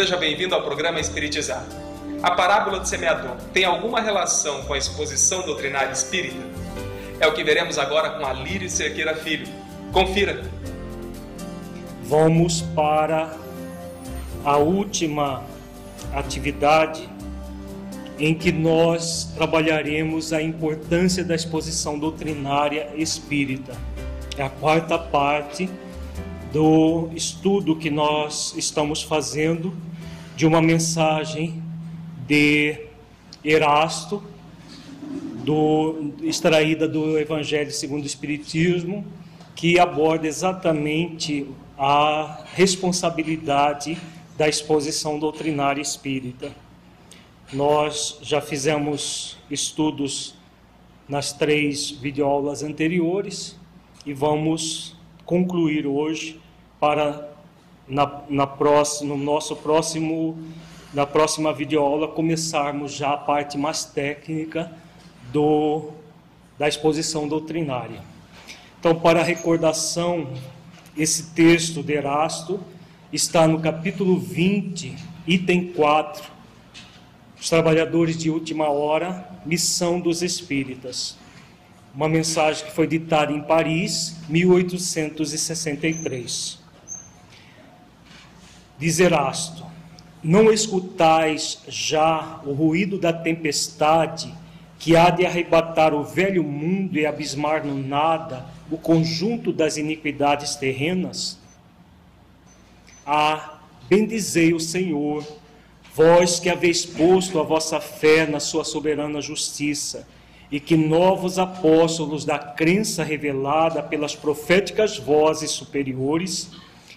seja bem-vindo ao programa Espiritizar. A parábola do semeador tem alguma relação com a exposição doutrinária espírita? É o que veremos agora com Alírio Cerqueira Filho. Confira! Vamos para a última atividade em que nós trabalharemos a importância da exposição doutrinária espírita. É a quarta parte do estudo que nós estamos fazendo de uma mensagem de Erasto, do, extraída do Evangelho segundo o Espiritismo, que aborda exatamente a responsabilidade da exposição doutrinária espírita. Nós já fizemos estudos nas três videoaulas anteriores e vamos concluir hoje para na, na próxima, no nosso próximo na próxima videoaula começarmos já a parte mais técnica do da exposição doutrinária. Então, para recordação, esse texto de Erasto está no capítulo 20, item 4, os trabalhadores de última hora, missão dos espíritas uma mensagem que foi ditada em Paris, 1863. Diz Erasto: Não escutais já o ruído da tempestade que há de arrebatar o velho mundo e abismar no nada o conjunto das iniquidades terrenas? Ah, bendizei o Senhor, vós que haveis posto a vossa fé na sua soberana justiça e que novos apóstolos da crença revelada pelas proféticas vozes superiores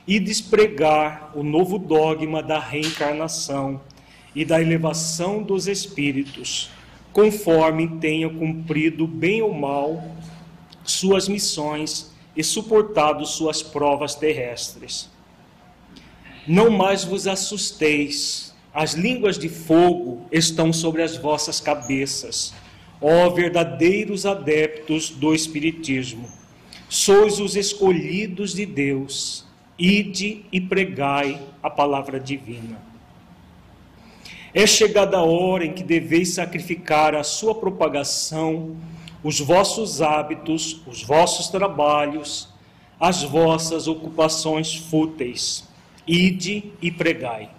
e despregar o novo dogma da reencarnação e da elevação dos espíritos, conforme tenham cumprido bem ou mal suas missões e suportado suas provas terrestres. Não mais vos assusteis, as línguas de fogo estão sobre as vossas cabeças ó verdadeiros adeptos do Espiritismo, sois os escolhidos de Deus, ide e pregai a palavra divina. É chegada a hora em que deveis sacrificar a sua propagação, os vossos hábitos, os vossos trabalhos, as vossas ocupações fúteis. Ide e pregai.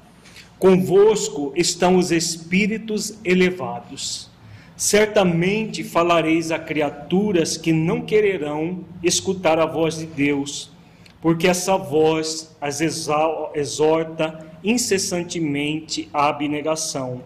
Convosco estão os espíritos elevados Certamente falareis a criaturas que não quererão escutar a voz de Deus, porque essa voz as exorta incessantemente à abnegação.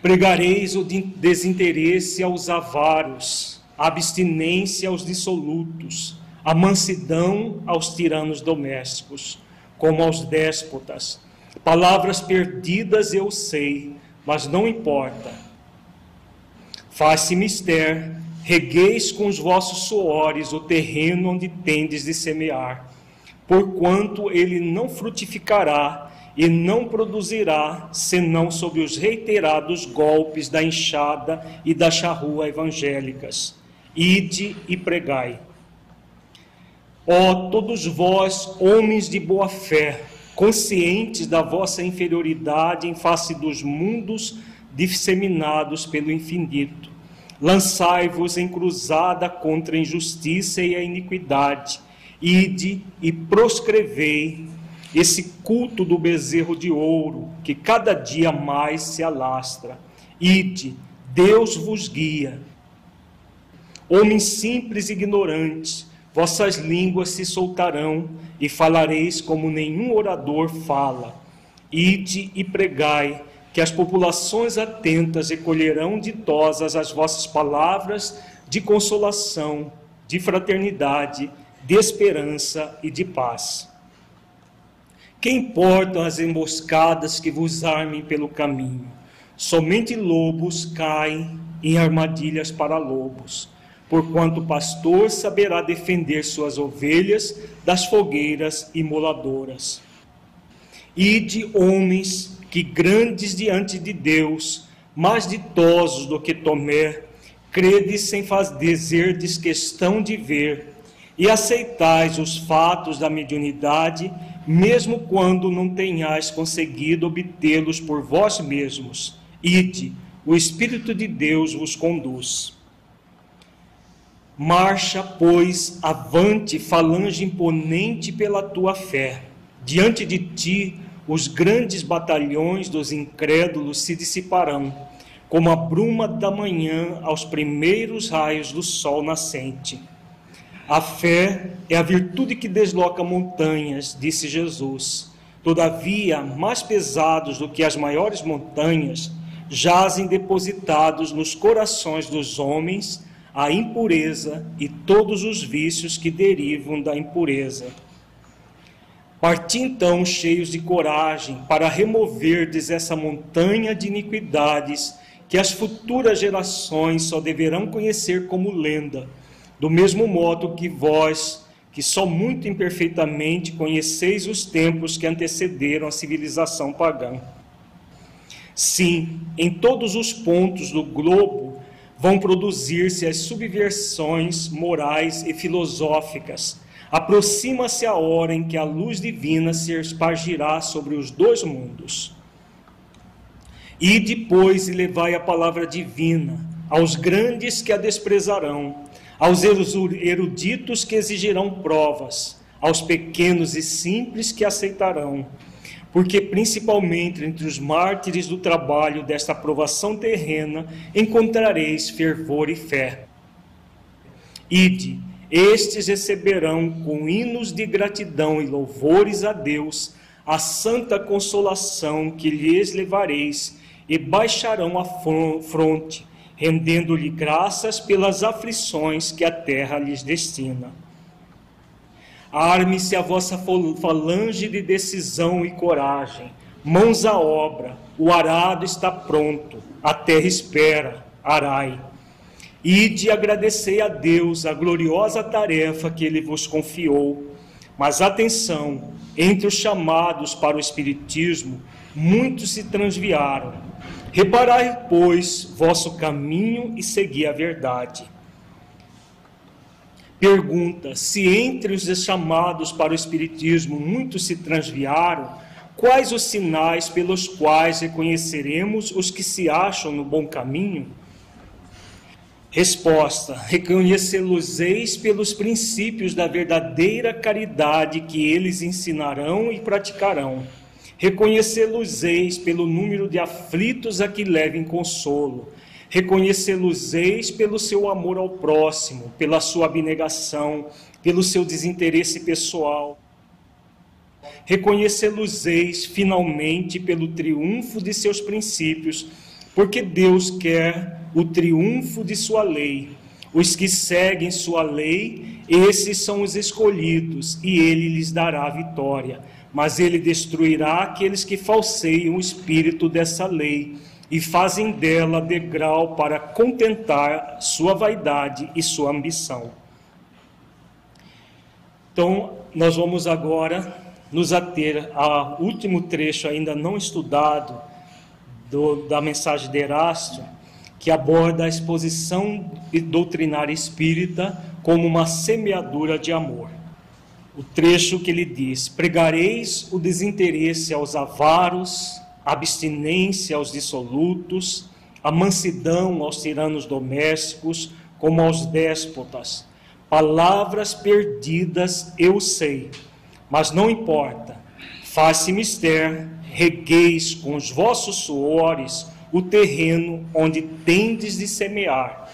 Pregareis o desinteresse aos avaros, a abstinência aos dissolutos, a mansidão aos tiranos domésticos, como aos déspotas. Palavras perdidas eu sei, mas não importa Faz-se mister, regueis com os vossos suores o terreno onde tendes de semear, porquanto ele não frutificará e não produzirá, senão sob os reiterados golpes da enxada e da charrua evangélicas. Ide e pregai. Ó todos vós, homens de boa fé, conscientes da vossa inferioridade em face dos mundos disseminados pelo infinito. Lançai-vos em cruzada contra a injustiça e a iniquidade, Ide e proscrevei esse culto do bezerro de ouro, que cada dia mais se alastra. Ide, Deus vos guia. Homens simples e ignorantes, vossas línguas se soltarão e falareis como nenhum orador fala. Ide e pregai, que as populações atentas recolherão ditosas as vossas palavras de consolação, de fraternidade, de esperança e de paz. Que importam as emboscadas que vos armem pelo caminho? Somente lobos caem em armadilhas para lobos, porquanto o pastor saberá defender suas ovelhas das fogueiras imoladoras. Ide, homens, que grandes diante de Deus, mais ditosos do que Tomé, credes sem fazerdes questão de ver, e aceitais os fatos da mediunidade, mesmo quando não tenhais conseguido obtê-los por vós mesmos. Ide, o Espírito de Deus vos conduz. Marcha, pois, avante, falange imponente pela tua fé. Diante de ti, os grandes batalhões dos incrédulos se dissiparão, como a bruma da manhã aos primeiros raios do sol nascente. A fé é a virtude que desloca montanhas, disse Jesus. Todavia, mais pesados do que as maiores montanhas, jazem depositados nos corações dos homens a impureza e todos os vícios que derivam da impureza. Parti então cheios de coragem para removerdes essa montanha de iniquidades que as futuras gerações só deverão conhecer como lenda do mesmo modo que vós, que só muito imperfeitamente conheceis os tempos que antecederam a civilização pagã. Sim, em todos os pontos do globo vão produzir-se as subversões morais e filosóficas. Aproxima-se a hora em que a luz divina se espargirá sobre os dois mundos. E depois levai a palavra divina aos grandes que a desprezarão aos eruditos que exigirão provas, aos pequenos e simples que aceitarão, porque principalmente entre os mártires do trabalho desta aprovação terrena encontrareis fervor e fé. Ide, estes receberão com hinos de gratidão e louvores a Deus a santa consolação que lhes levareis e baixarão a fronte rendendo-lhe graças pelas aflições que a terra lhes destina. Arme-se a vossa falange de decisão e coragem, mãos à obra, o arado está pronto, a terra espera, arai. Ide agradecei a Deus a gloriosa tarefa que ele vos confiou. Mas atenção, entre os chamados para o Espiritismo, muitos se transviaram Reparai, pois, vosso caminho e segui a verdade. Pergunta: se entre os chamados para o Espiritismo muitos se transviaram, quais os sinais pelos quais reconheceremos os que se acham no bom caminho? Resposta: Reconhecê-los-eis pelos princípios da verdadeira caridade que eles ensinarão e praticarão Reconhecê-los-eis pelo número de aflitos a que levem consolo. Reconhecê-los-eis pelo seu amor ao próximo, pela sua abnegação, pelo seu desinteresse pessoal. Reconhecê-los-eis finalmente pelo triunfo de seus princípios, porque Deus quer o triunfo de sua lei. Os que seguem sua lei, esses são os escolhidos, e ele lhes dará vitória mas ele destruirá aqueles que falseiam o espírito dessa lei e fazem dela degrau para contentar sua vaidade e sua ambição. Então, nós vamos agora nos ater ao último trecho ainda não estudado do, da mensagem de Erasto, que aborda a exposição doutrinária espírita como uma semeadura de amor o trecho que ele diz: Pregareis o desinteresse aos avaros, a abstinência aos dissolutos, a mansidão aos tiranos domésticos, como aos déspotas. Palavras perdidas eu sei, mas não importa. Faz-se mister, regueis com os vossos suores o terreno onde tendes de semear,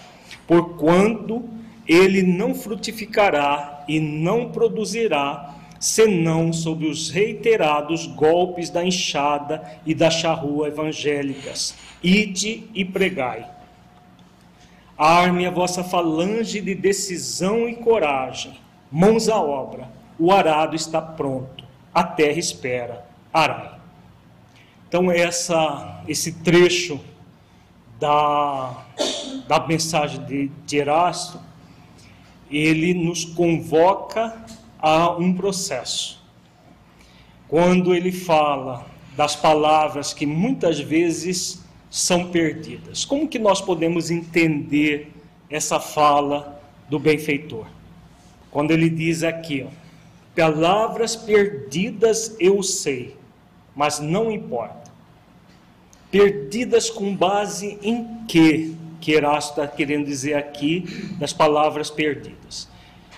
porquanto ele não frutificará e não produzirá, senão sob os reiterados golpes da enxada e da charrua evangélicas. Ide e pregai. Arme a vossa falange de decisão e coragem. Mãos à obra. O arado está pronto. A terra espera. Arai. Então, essa, esse trecho da, da mensagem de, de Erasto, ele nos convoca a um processo. Quando ele fala das palavras que muitas vezes são perdidas. Como que nós podemos entender essa fala do benfeitor? Quando ele diz aqui, ó, palavras perdidas eu sei, mas não importa. Perdidas com base em quê? Que Erasto está querendo dizer aqui das palavras perdidas.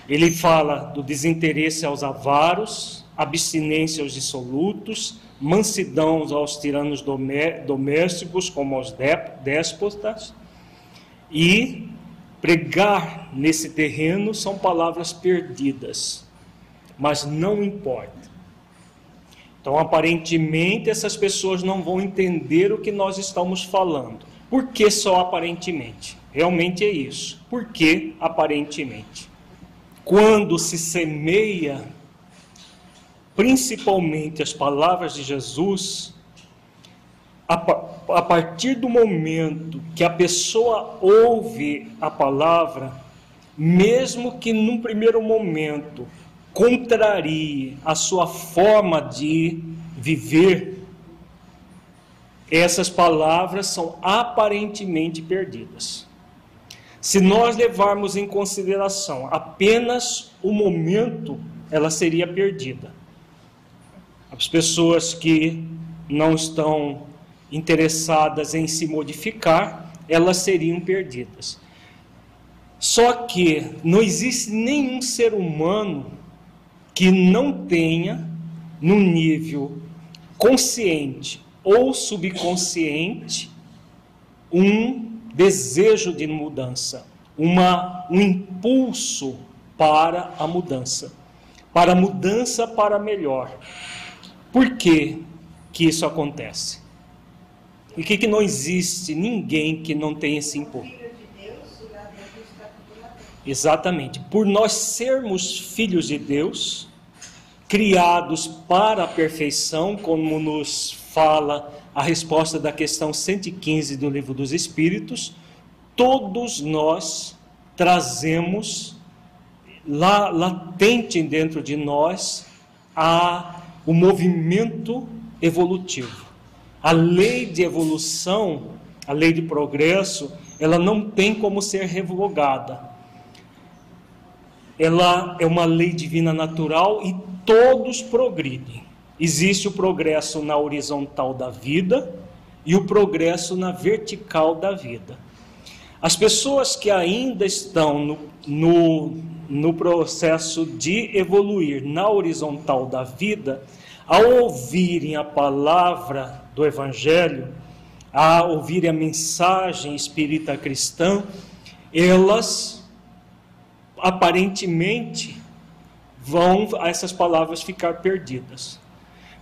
Ele fala do desinteresse aos avaros, abstinência aos dissolutos, mansidão aos tiranos domésticos, como aos déspotas, e pregar nesse terreno são palavras perdidas, mas não importa. Então, aparentemente, essas pessoas não vão entender o que nós estamos falando. Por que só aparentemente? Realmente é isso. Por que aparentemente? Quando se semeia principalmente as palavras de Jesus, a, partir do momento que a pessoa ouve a palavra, mesmo que num primeiro momento contrarie a sua forma de viver, essas palavras são aparentemente perdidas. Se nós levarmos em consideração apenas o momento, ela seria perdida. As pessoas que não estão interessadas em se modificar, elas seriam perdidas. Só que não existe nenhum ser humano que não tenha, no nível consciente ou subconsciente, um desejo de mudança, uma, um impulso para a mudança, para a mudança para melhor. Por que, que isso acontece? E que, que não existe ninguém que não tenha esse impulso? Exatamente. Por nós sermos filhos de Deus, criados para a perfeição, como nos fala a resposta da questão 115 do Livro dos Espíritos, todos nós trazemos lá latente dentro de nós a o movimento evolutivo. A lei de evolução, a lei de progresso, ela não tem como ser revogada. Ela é uma lei divina natural e todos progridem. Existe o progresso na horizontal da vida e o progresso na vertical da vida. As pessoas que ainda estão no, no, no processo de evoluir na horizontal da vida, ao ouvirem a palavra do Evangelho, a ouvirem a mensagem espírita cristã, elas aparentemente vão essas palavras ficar perdidas.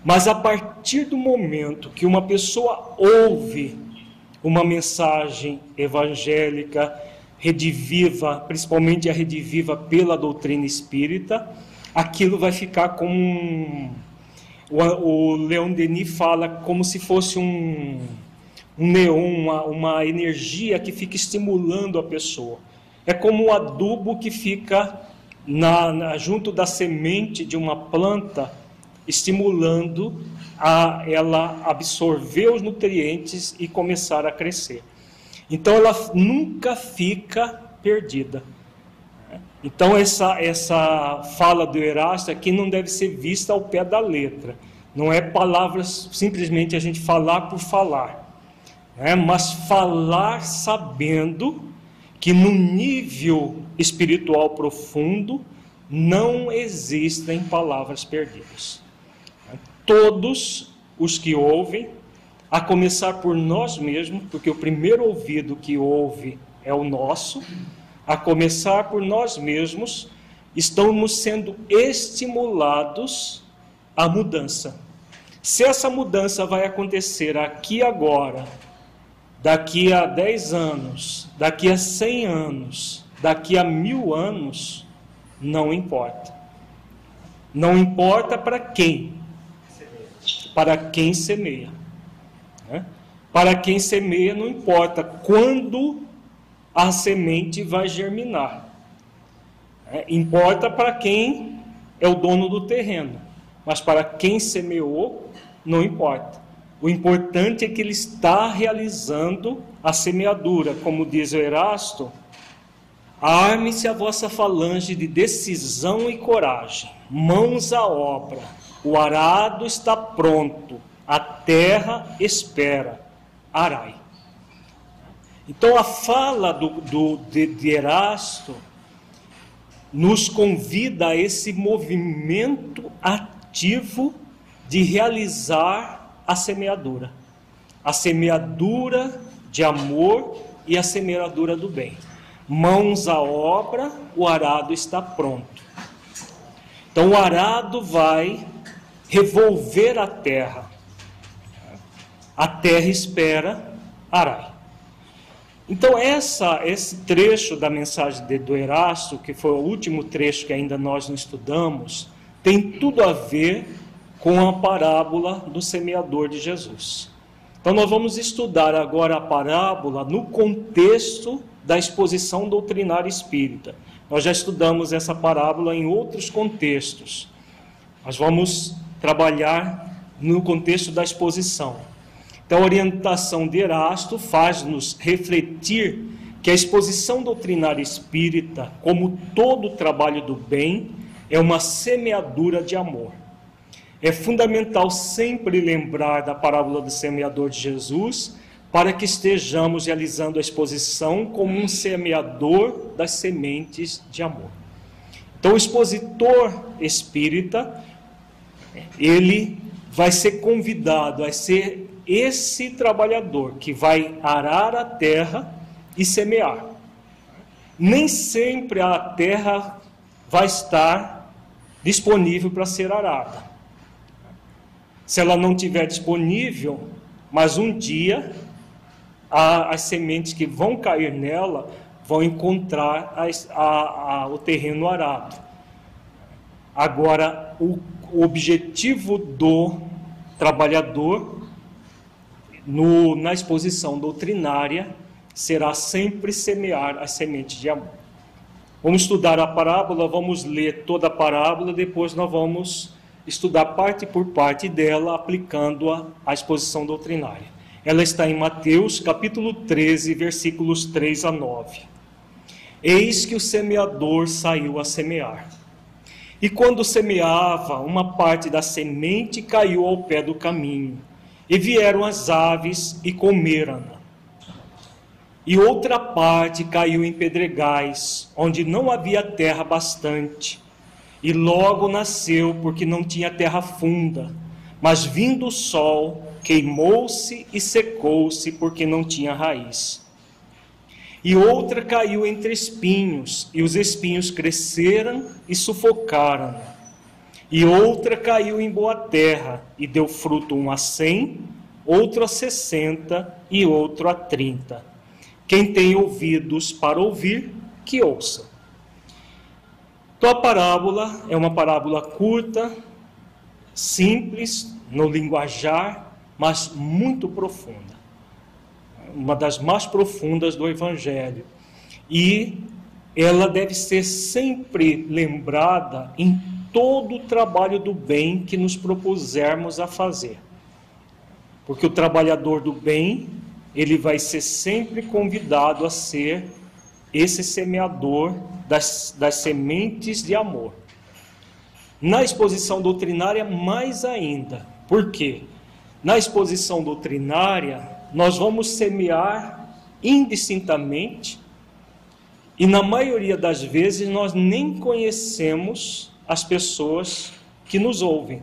Mas a partir do momento que uma pessoa ouve uma mensagem evangélica, rediviva, principalmente a rediviva pela doutrina espírita, aquilo vai ficar como um, o, Leon Denis fala como se fosse um, um neon, uma, uma energia que fica estimulando a pessoa. É como um adubo que fica na, na, junto da semente de uma planta, estimulando a ela absorver os nutrientes e começar a crescer. Então ela nunca fica perdida. Então essa essa fala do Erasto aqui não deve ser vista ao pé da letra. Não é palavras simplesmente a gente falar por falar, né? mas falar sabendo que no nível espiritual profundo não existem palavras perdidas. Todos os que ouvem, a começar por nós mesmos, porque o primeiro ouvido que ouve é o nosso, a começar por nós mesmos, estamos sendo estimulados à mudança. Se essa mudança vai acontecer aqui agora, daqui a 10 anos, daqui a 100 anos, daqui a mil anos, não importa. Não importa para quem. Para quem semeia. Né? Para quem semeia, não importa quando a semente vai germinar. É, importa para quem é o dono do terreno. Mas para quem semeou, não importa. O importante é que ele está realizando a semeadura, como diz o Erasto. Arme-se a vossa falange de decisão e coragem, mãos à obra. O arado está pronto, a terra espera. Arai. Então a fala do, do de, de Erasto nos convida a esse movimento ativo de realizar a semeadura. A semeadura de amor e a semeadura do bem. Mãos à obra, o arado está pronto. Então o arado vai revolver a terra. A terra espera arai. Então essa, esse trecho da mensagem de, do Erasto, que foi o último trecho que ainda nós não estudamos, tem tudo a ver com a parábola do semeador de Jesus. Então, nós vamos estudar agora a parábola no contexto da exposição doutrinária espírita. Nós já estudamos essa parábola em outros contextos. Nós vamos trabalhar no contexto da exposição. Então, a orientação de Erasto faz-nos refletir que a exposição doutrinária espírita, como todo trabalho do bem, é uma semeadura de amor. É fundamental sempre lembrar da parábola do semeador de Jesus para que estejamos realizando a exposição como um semeador das sementes de amor. Então, o expositor espírita, ele vai ser convidado a ser esse trabalhador que vai arar a terra e semear. Nem sempre a terra vai estar disponível para ser arada se ela não tiver disponível, mas um dia a, as sementes que vão cair nela vão encontrar as, a, a, o terreno arado. Agora, o, o objetivo do trabalhador no, na exposição doutrinária será sempre semear as sementes de amor. Vamos estudar a parábola, vamos ler toda a parábola, depois nós vamos estudar parte por parte dela, aplicando-a à exposição doutrinária. Ela está em Mateus, capítulo 13, versículos 3 a 9. Eis que o semeador saiu a semear. E quando semeava, uma parte da semente caiu ao pé do caminho, e vieram as aves e comeram-na. E outra parte caiu em pedregais, onde não havia terra bastante e logo nasceu, porque não tinha terra funda. Mas vindo o sol, queimou-se e secou-se, porque não tinha raiz. E outra caiu entre espinhos, e os espinhos cresceram e sufocaram. E outra caiu em boa terra, e deu fruto um a cem, outro a sessenta e outro a trinta. Quem tem ouvidos para ouvir, que ouça. Então a parábola é uma parábola curta, simples no linguajar, mas muito profunda. Uma das mais profundas do Evangelho. E ela deve ser sempre lembrada em todo o trabalho do bem que nos propusermos a fazer. Porque o trabalhador do bem, ele vai ser sempre convidado a ser esse semeador das, das sementes de amor. Na exposição doutrinária, mais ainda. Por quê? Na exposição doutrinária, nós vamos semear indistintamente E na maioria das vezes nós nem conhecemos as pessoas que nos ouvem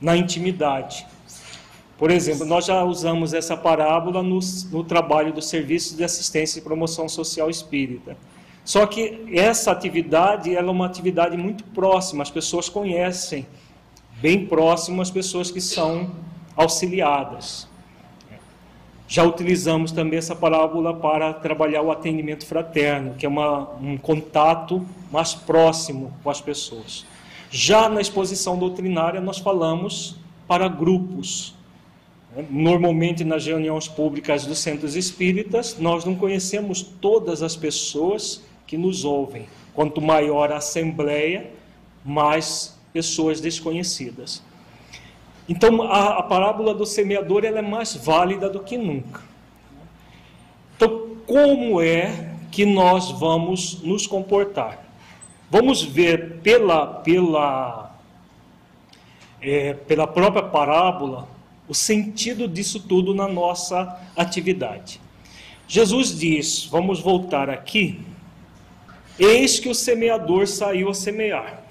na intimidade. Por exemplo, nós já usamos essa parábola no, no trabalho do Serviço de Assistência e Promoção Social Espírita. Só que essa atividade ela é uma atividade muito próxima, as pessoas conhecem, bem próximo as pessoas que são auxiliadas. Já utilizamos também essa parábola para trabalhar o atendimento fraterno, que é uma, um contato mais próximo com as pessoas. Já na exposição doutrinária, nós falamos para grupos. Normalmente, nas reuniões públicas dos centros espíritas, nós não conhecemos todas as pessoas que nos ouvem. Quanto maior a assembleia, mais pessoas desconhecidas. Então, a, a parábola do semeador é mais válida do que nunca. Então, como é que nós vamos nos comportar? Vamos ver pela, pela, é, pela própria parábola o sentido disso tudo na nossa atividade. Jesus diz: vamos voltar aqui. Eis que o semeador saiu a semear.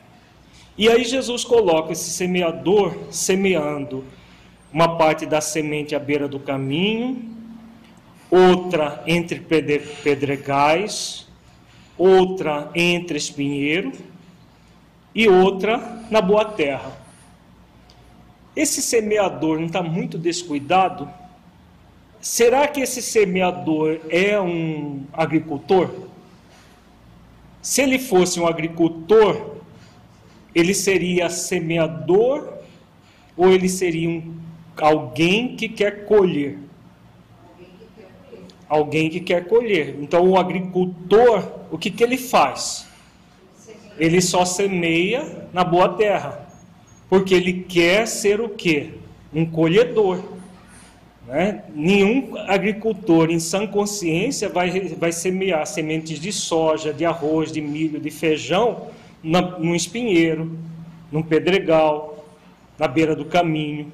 E aí Jesus coloca esse semeador semeando uma parte da semente à beira do caminho, outra entre pedregais, outra entre espinheiro e outra na boa terra. Esse semeador não está muito descuidado? Será que esse semeador é um agricultor? Se ele fosse um agricultor, ele seria semeador ou ele seria um, alguém que quer colher? Alguém que quer colher. Então, o agricultor, o que, que ele faz? Ele só semeia na boa terra, porque ele quer ser o quê? Um colhedor. Né? Nenhum agricultor em sã consciência vai, vai semear sementes de soja, de arroz, de milho, de feijão na, num espinheiro, num pedregal, na beira do caminho.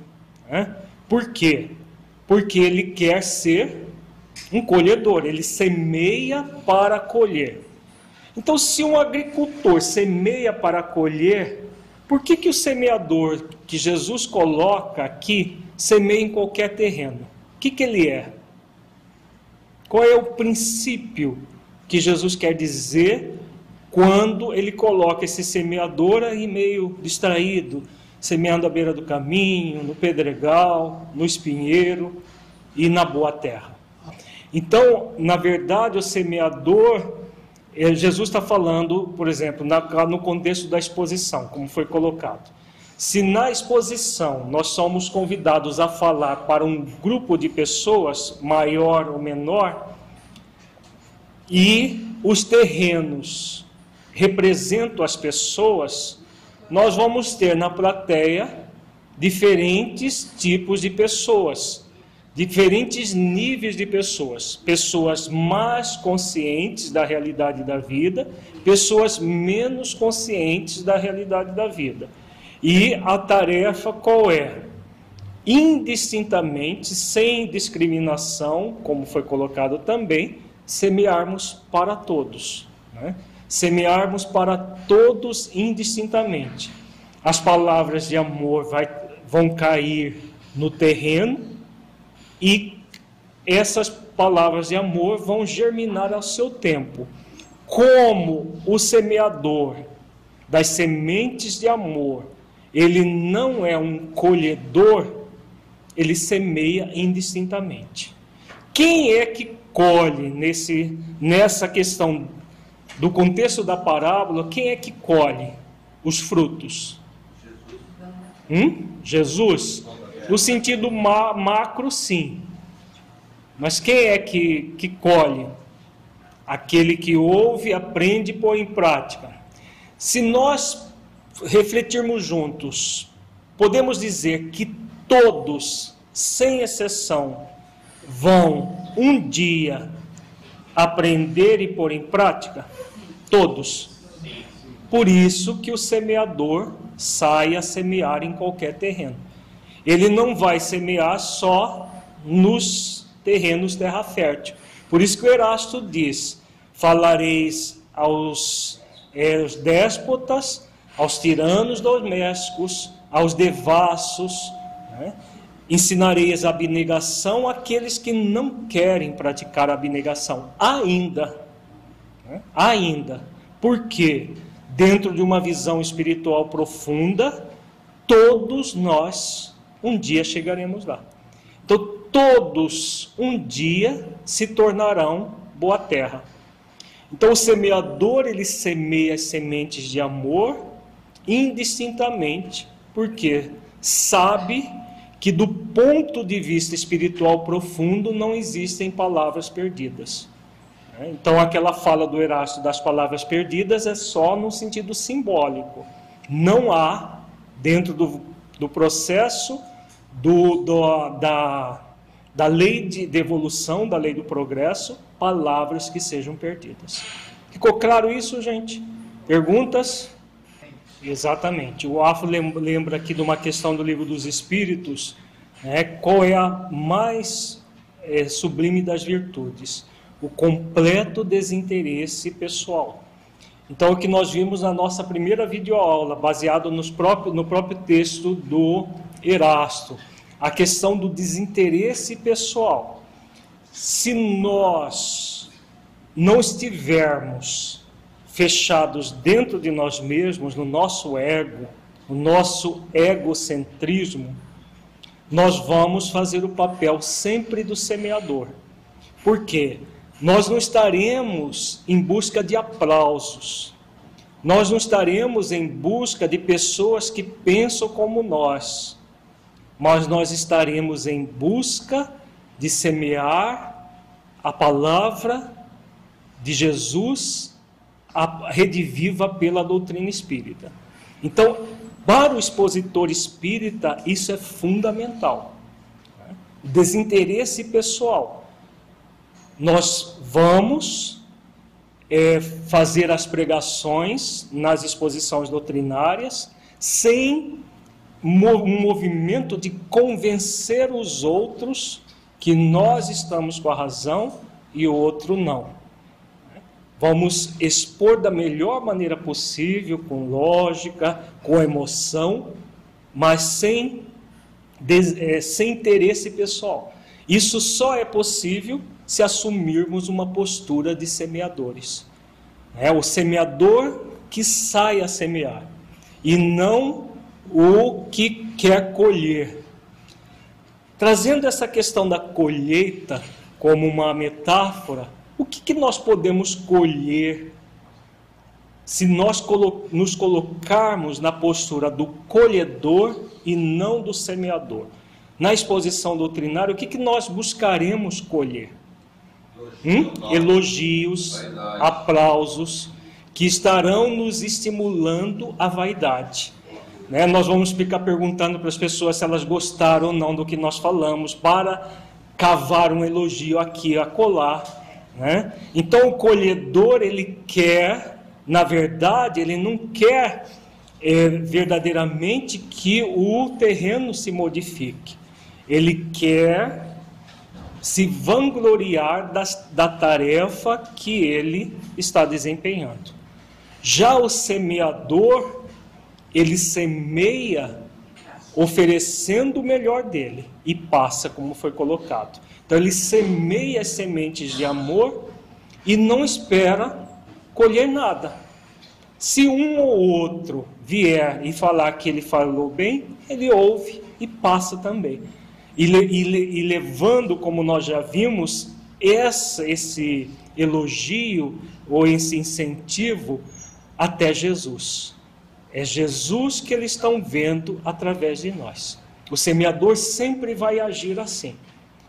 Né? Por quê? Porque ele quer ser um colhedor, ele semeia para colher. Então, se um agricultor semeia para colher, por que, que o semeador que Jesus coloca aqui semeia em qualquer terreno? O que, que ele é? Qual é o princípio que Jesus quer dizer quando ele coloca esse semeador aí meio distraído, semeando à beira do caminho, no pedregal, no espinheiro e na boa terra. Então, na verdade, o semeador, eh, Jesus está falando, por exemplo, no contexto da exposição, como foi colocado. Se na exposição nós somos convidados a falar para um grupo de pessoas, maior ou menor, e os terrenos representam as pessoas, nós vamos ter na plateia diferentes tipos de pessoas, diferentes níveis de pessoas, pessoas mais conscientes da realidade da vida, pessoas menos conscientes da realidade da vida. E a tarefa qual é? Indistintamente, sem discriminação, como foi colocado também, semearmos para todos. Né? semearmos para todos indistintamente. As palavras de amor vai, vão cair no terreno e essas palavras de amor vão germinar ao seu tempo. Como o semeador das sementes de amor, ele não é um colhedor, ele semeia indistintamente. Quem é que colhe nesse, nessa questão do contexto da parábola, quem é que colhe os frutos? Hum? Jesus? No sentido ma macro, sim. Mas quem é que, que colhe? Aquele que ouve, aprende e põe em prática. Se nós refletirmos juntos, podemos dizer que todos, sem exceção, vão um dia aprender e pôr em prática? Todos. Por isso que o semeador sai a semear em qualquer terreno. Ele não vai semear só nos terrenos terra fértil. Por isso que o Erasto diz: falareis aos, é, aos déspotas, aos tiranos domésticos, aos devassos. Né? Ensinareis abnegação àqueles que não querem praticar abnegação, ainda. Né? Ainda. Porque, dentro de uma visão espiritual profunda, todos nós um dia chegaremos lá. Então, todos um dia se tornarão boa terra. Então, o semeador ele semeia as sementes de amor indistintamente, porque sabe que do ponto de vista espiritual profundo não existem palavras perdidas. Então, aquela fala do Erasto das palavras perdidas é só no sentido simbólico. Não há, dentro do, do processo do, do, da, da lei de, de evolução, da lei do progresso, palavras que sejam perdidas. Ficou claro isso, gente? Perguntas? Exatamente. O Afo lembra aqui de uma questão do livro dos Espíritos, né, qual é a mais é, sublime das virtudes? O completo desinteresse pessoal. Então, o que nós vimos na nossa primeira videoaula, baseado nos próprio, no próprio texto do Erasto, a questão do desinteresse pessoal. Se nós não estivermos fechados dentro de nós mesmos, no nosso ego, no nosso egocentrismo, nós vamos fazer o papel sempre do semeador. Por quê? Nós não estaremos em busca de aplausos. Nós não estaremos em busca de pessoas que pensam como nós. Mas nós estaremos em busca de semear a palavra de Jesus a rede viva pela doutrina espírita. Então, para o expositor espírita, isso é fundamental. Desinteresse pessoal. Nós vamos é, fazer as pregações nas exposições doutrinárias sem um movimento de convencer os outros que nós estamos com a razão e o outro não. Vamos expor da melhor maneira possível, com lógica, com emoção, mas sem, é, sem interesse pessoal. Isso só é possível se assumirmos uma postura de semeadores. É o semeador que sai a semear e não o que quer colher. Trazendo essa questão da colheita como uma metáfora, o que, que nós podemos colher se nós nos colocarmos na postura do colhedor e não do semeador? Na exposição doutrinária, o que, que nós buscaremos colher? Hum? Elogios, aplausos, que estarão nos estimulando a vaidade. Né? Nós vamos ficar perguntando para as pessoas se elas gostaram ou não do que nós falamos, para cavar um elogio aqui, acolá. Né? Então o colhedor ele quer, na verdade, ele não quer é, verdadeiramente que o terreno se modifique. Ele quer se vangloriar da tarefa que ele está desempenhando. Já o semeador, ele semeia oferecendo o melhor dele e passa como foi colocado. Então ele semeia as sementes de amor e não espera colher nada. Se um ou outro vier e falar que ele falou bem, ele ouve e passa também. E, e, e levando, como nós já vimos, essa, esse elogio ou esse incentivo até Jesus. É Jesus que eles estão vendo através de nós. O semeador sempre vai agir assim.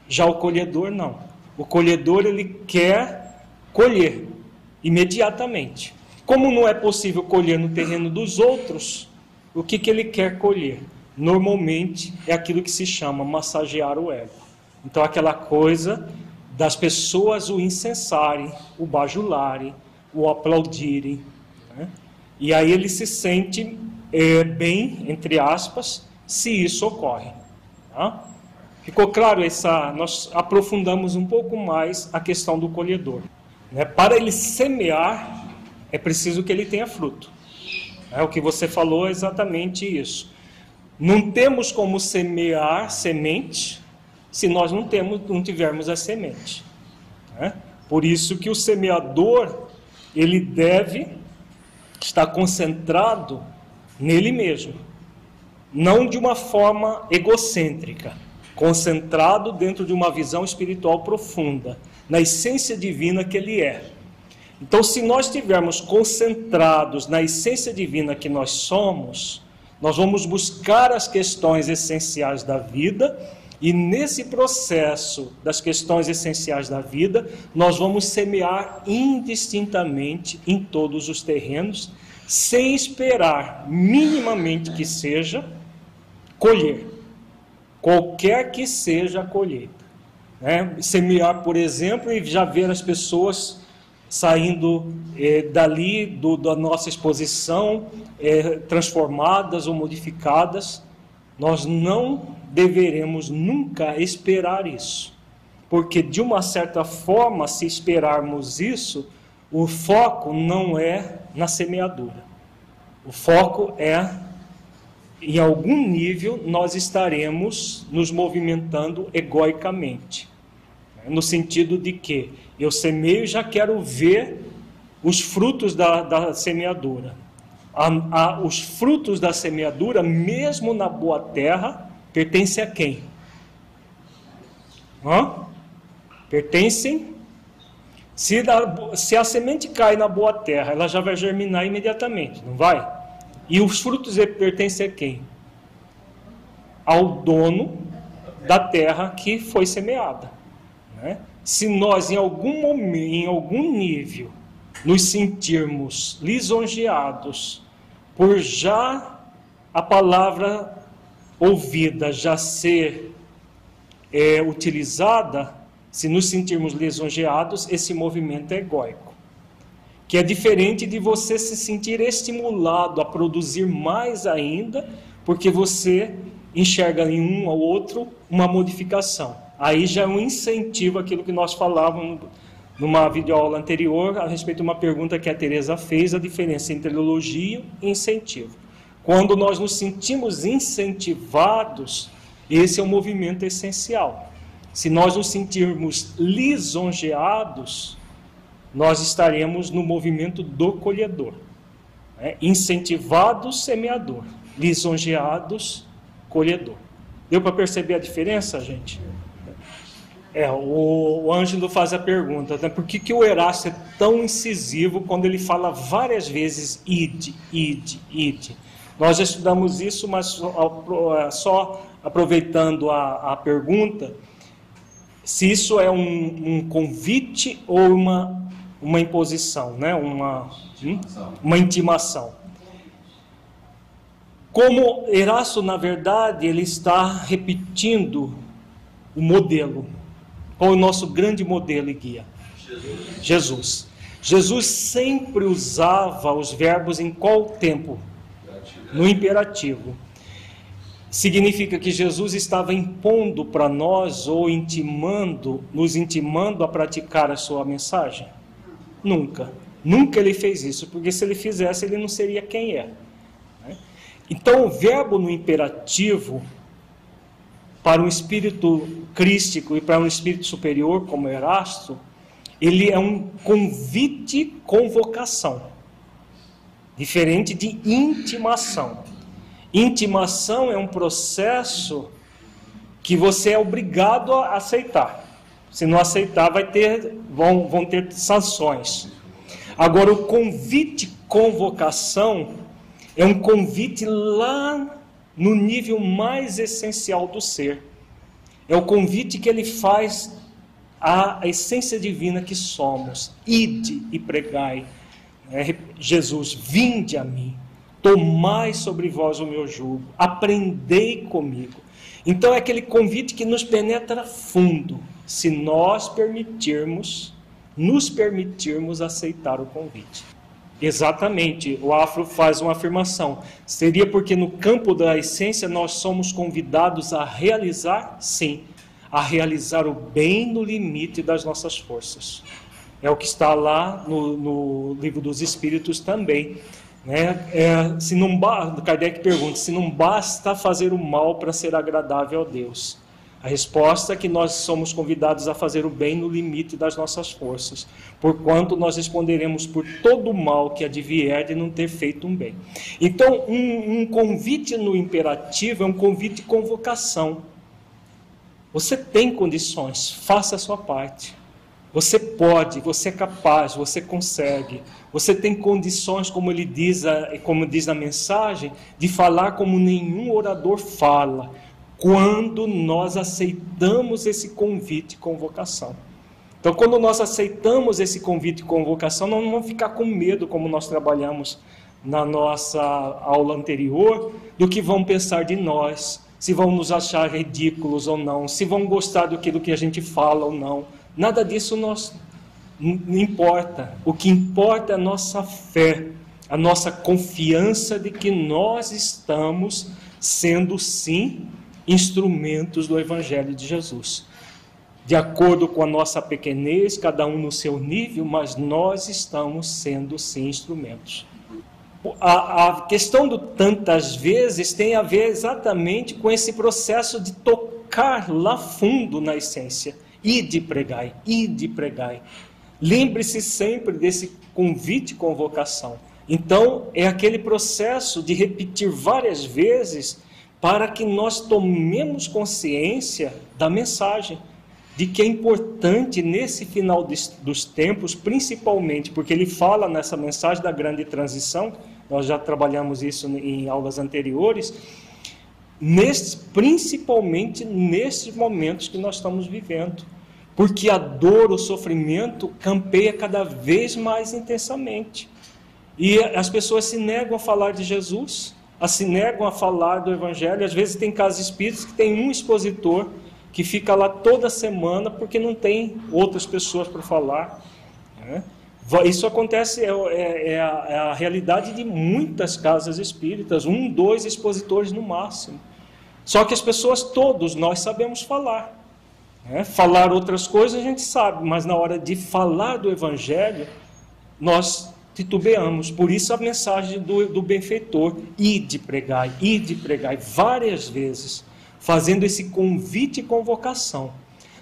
Já o colhedor não. O colhedor ele quer colher imediatamente. Como não é possível colher no terreno dos outros, o que, que ele quer colher? Normalmente é aquilo que se chama massagear o ego. Então, aquela coisa das pessoas o incensarem, o bajularem, o aplaudirem. Né? E aí ele se sente é, bem, entre aspas, se isso ocorre. Tá? Ficou claro essa? Nós aprofundamos um pouco mais a questão do colhedor. Né? Para ele semear, é preciso que ele tenha fruto. É, o que você falou é exatamente isso. Não temos como semear semente se nós não, temos, não tivermos a semente. Né? Por isso que o semeador ele deve estar concentrado nele mesmo, não de uma forma egocêntrica, concentrado dentro de uma visão espiritual profunda, na essência divina que ele é. Então, se nós estivermos concentrados na essência divina que nós somos, nós vamos buscar as questões essenciais da vida e nesse processo das questões essenciais da vida, nós vamos semear indistintamente em todos os terrenos, sem esperar minimamente que seja colher, qualquer que seja a colheita. Né? Semear, por exemplo, e já ver as pessoas saindo eh, dali do, da nossa exposição, eh, transformadas ou modificadas, nós não deveremos nunca esperar isso, porque de uma certa forma, se esperarmos isso, o foco não é na semeadura, o foco é em algum nível nós estaremos nos movimentando egoicamente, no sentido de que eu semeio e já quero ver os frutos da, da semeadura. A, a, os frutos da semeadura, mesmo na boa terra, pertencem a quem? Hã? Pertencem. Se, da, se a semente cai na boa terra, ela já vai germinar imediatamente, não vai? E os frutos pertencem a quem? Ao dono da terra que foi semeada. Né? se nós em algum momento, em algum nível, nos sentirmos lisonjeados por já a palavra ouvida já ser é, utilizada, se nos sentirmos lisonjeados, esse movimento é egóico. Que é diferente de você se sentir estimulado a produzir mais ainda, porque você enxerga em um ou outro uma modificação. Aí já é um incentivo aquilo que nós falávamos numa videoaula anterior a respeito de uma pergunta que a Teresa fez, a diferença entre elogio e incentivo. Quando nós nos sentimos incentivados, esse é um movimento essencial. Se nós nos sentirmos lisonjeados, nós estaremos no movimento do colhedor. Né? Incentivados, semeador. Lisonjeados, colhedor. Deu para perceber a diferença, gente? É, o, o Ângelo faz a pergunta, né, por que, que o Erasto é tão incisivo quando ele fala várias vezes id, id, id? Nós já estudamos isso, mas só, é, só aproveitando a, a, pergunta, se isso é um, um, convite ou uma, uma imposição, né? uma, hum? uma intimação. Como Erasto, na verdade, ele está repetindo o modelo qual é o nosso grande modelo e guia? Jesus. Jesus. Jesus sempre usava os verbos em qual tempo? No imperativo. Significa que Jesus estava impondo para nós ou intimando, nos intimando a praticar a sua mensagem? Nunca. Nunca ele fez isso, porque se ele fizesse, ele não seria quem é. Né? Então, o verbo no imperativo para um espírito crístico e para um espírito superior, como Erasto, ele é um convite convocação, diferente de intimação. Intimação é um processo que você é obrigado a aceitar. Se não aceitar, vai ter, vão, vão ter sanções. Agora, o convite convocação é um convite lá no nível mais essencial do ser. É o convite que ele faz à essência divina que somos. Ide e pregai. É, Jesus, vinde a mim, tomai sobre vós o meu jugo, aprendei comigo. Então é aquele convite que nos penetra fundo, se nós permitirmos, nos permitirmos aceitar o convite. Exatamente, o Afro faz uma afirmação. Seria porque no campo da essência nós somos convidados a realizar, sim, a realizar o bem no limite das nossas forças. É o que está lá no, no livro dos Espíritos também. Né? É, se não Kardec pergunta se não basta fazer o mal para ser agradável a Deus. A resposta é que nós somos convidados a fazer o bem no limite das nossas forças, porquanto nós responderemos por todo o mal que advier de não ter feito um bem. Então, um, um convite no imperativo é um convite de convocação. Você tem condições, faça a sua parte. Você pode, você é capaz, você consegue. Você tem condições, como ele diz, como diz na mensagem, de falar como nenhum orador fala quando nós aceitamos esse convite e convocação. Então, quando nós aceitamos esse convite e convocação, nós não vamos ficar com medo, como nós trabalhamos na nossa aula anterior, do que vão pensar de nós, se vão nos achar ridículos ou não, se vão gostar do que a gente fala ou não. Nada disso nós, não importa. O que importa é a nossa fé, a nossa confiança de que nós estamos sendo, sim, instrumentos do Evangelho de Jesus. De acordo com a nossa pequenez, cada um no seu nível, mas nós estamos sendo sim instrumentos. A, a questão do tantas vezes tem a ver exatamente com esse processo de tocar lá fundo na essência. E de pregai, e de pregai. Lembre-se sempre desse convite convocação. Então, é aquele processo de repetir várias vezes para que nós tomemos consciência da mensagem, de que é importante nesse final dos tempos, principalmente porque ele fala nessa mensagem da grande transição, nós já trabalhamos isso em aulas anteriores, principalmente nesses momentos que nós estamos vivendo. Porque a dor, o sofrimento campeia cada vez mais intensamente. E as pessoas se negam a falar de Jesus, se negam a falar do Evangelho. Às vezes tem casos espíritos que tem um expositor que fica lá toda semana porque não tem outras pessoas para falar. Né? Isso acontece, é, é, é, a, é, a, realidade de muitas casas espíritas, um, dois expositores no máximo. Só que as pessoas, todos nós sabemos falar. Né? Falar outras coisas a gente sabe, mas na hora de falar do Evangelho, nós titubeamos. Por isso a mensagem do, do benfeitor, ide pregai, ide pregai, várias vezes, fazendo esse convite e convocação.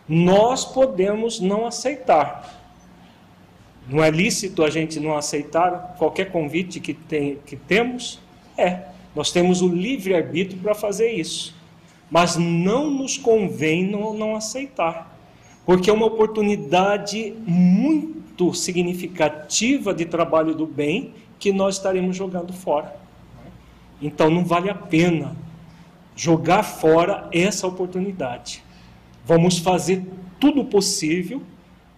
Nós podemos não aceitar. Não é lícito a gente não aceitar qualquer convite que, tem, que temos? É, nós temos o livre-arbítrio para fazer isso. Mas não nos convém não, não aceitar, porque é uma oportunidade muito muito significativa de trabalho do bem que nós estaremos jogando fora. Então não vale a pena jogar fora essa oportunidade. Vamos fazer tudo possível,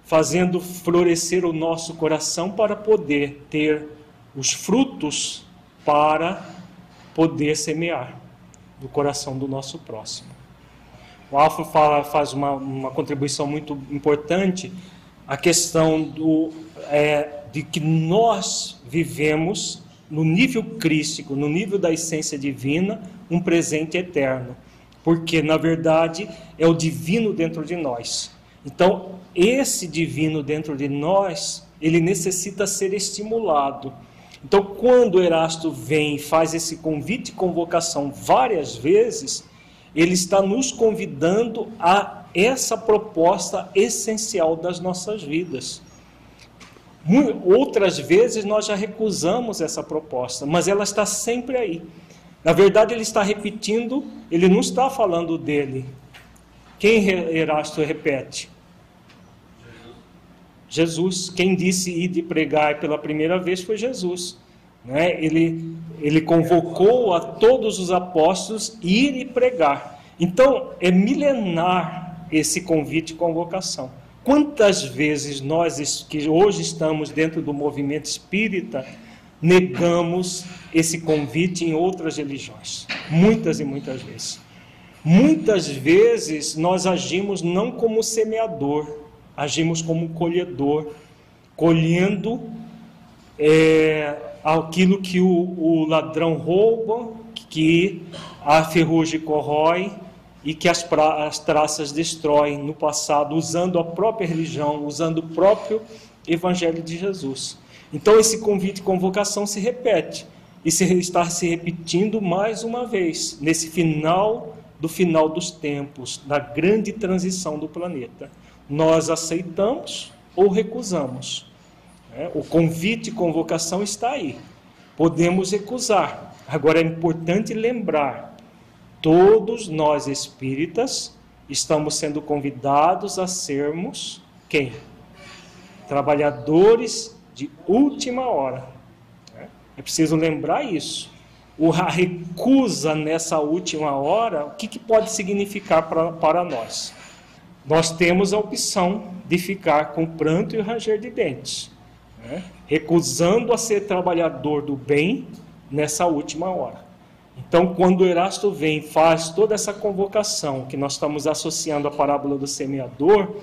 fazendo florescer o nosso coração para poder ter os frutos para poder semear no coração do nosso próximo. O Alfa fala, faz uma, uma contribuição muito importante a questão do, é, de que nós vivemos no nível crístico, no nível da essência divina, um presente eterno. Porque, na verdade, é o divino dentro de nós. Então, esse divino dentro de nós, ele necessita ser estimulado. Então, quando Erasto vem e faz esse convite e convocação várias vezes, ele está nos convidando a essa proposta essencial das nossas vidas. Outras vezes nós já recusamos essa proposta, mas ela está sempre aí. Na verdade, ele está repetindo, ele não está falando dele. Quem Erasto repete? Jesus. Quem disse ir de pregar pela primeira vez foi Jesus. Né? Ele, ele convocou a todos os apóstolos ir e pregar. Então, é milenar esse convite e convocação. Quantas vezes nós que hoje estamos dentro do movimento espírita negamos esse convite em outras religiões? Muitas e muitas vezes. Muitas vezes nós agimos não como semeador, agimos como colhedor, colhendo é, aquilo que o, o ladrão rouba, que a ferrugem corrói e que as, pra, as traças destroem no passado, usando a própria religião, usando o próprio Evangelho de Jesus. Então esse convite e convocação se repete e se está se repetindo mais uma vez nesse final do final dos tempos, da grande transição do planeta. Nós aceitamos ou recusamos. Né? O convite e convocação está aí. Podemos recusar. Agora é importante lembrar: todos nós espíritas estamos sendo convidados a sermos quem? Trabalhadores de última hora. Né? É preciso lembrar isso. O recusa nessa última hora, o que, que pode significar pra, para nós? Nós temos a opção de ficar com pranto e ranger de dentes, né? recusando a ser trabalhador do bem nessa última hora. Então, quando Erasto vem faz toda essa convocação que nós estamos associando à parábola do semeador,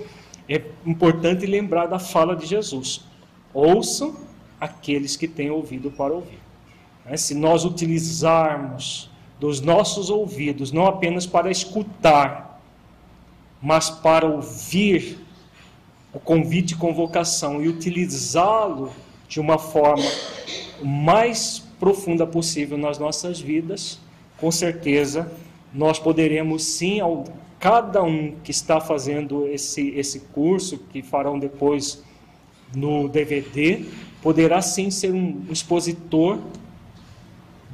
é importante lembrar da fala de Jesus: ouçam aqueles que têm ouvido para ouvir. Né? Se nós utilizarmos dos nossos ouvidos, não apenas para escutar, mas para ouvir o convite e convocação e utilizá-lo de uma forma mais profunda possível nas nossas vidas, com certeza nós poderemos sim, ao, cada um que está fazendo esse, esse curso, que farão depois no DVD, poderá sim ser um expositor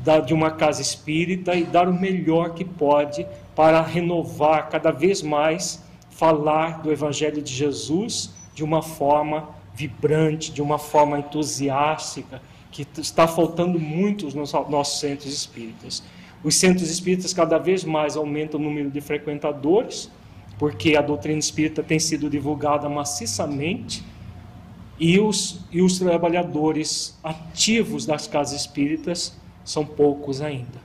da, de uma casa espírita e dar o melhor que pode para renovar cada vez mais, falar do Evangelho de Jesus de uma forma vibrante, de uma forma entusiástica, que está faltando muito nos nossos centros espíritas. Os centros espíritas cada vez mais aumentam o número de frequentadores, porque a doutrina espírita tem sido divulgada maciçamente, e os, e os trabalhadores ativos das casas espíritas são poucos ainda,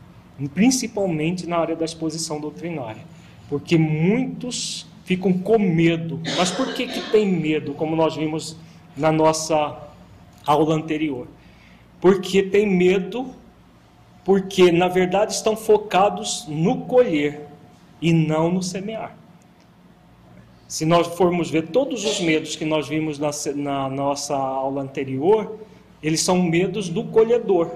principalmente na área da exposição doutrinária, porque muitos ficam com medo. Mas por que, que tem medo, como nós vimos na nossa aula anterior? Porque tem medo, porque na verdade estão focados no colher e não no semear. Se nós formos ver todos os medos que nós vimos na, na nossa aula anterior, eles são medos do colhedor.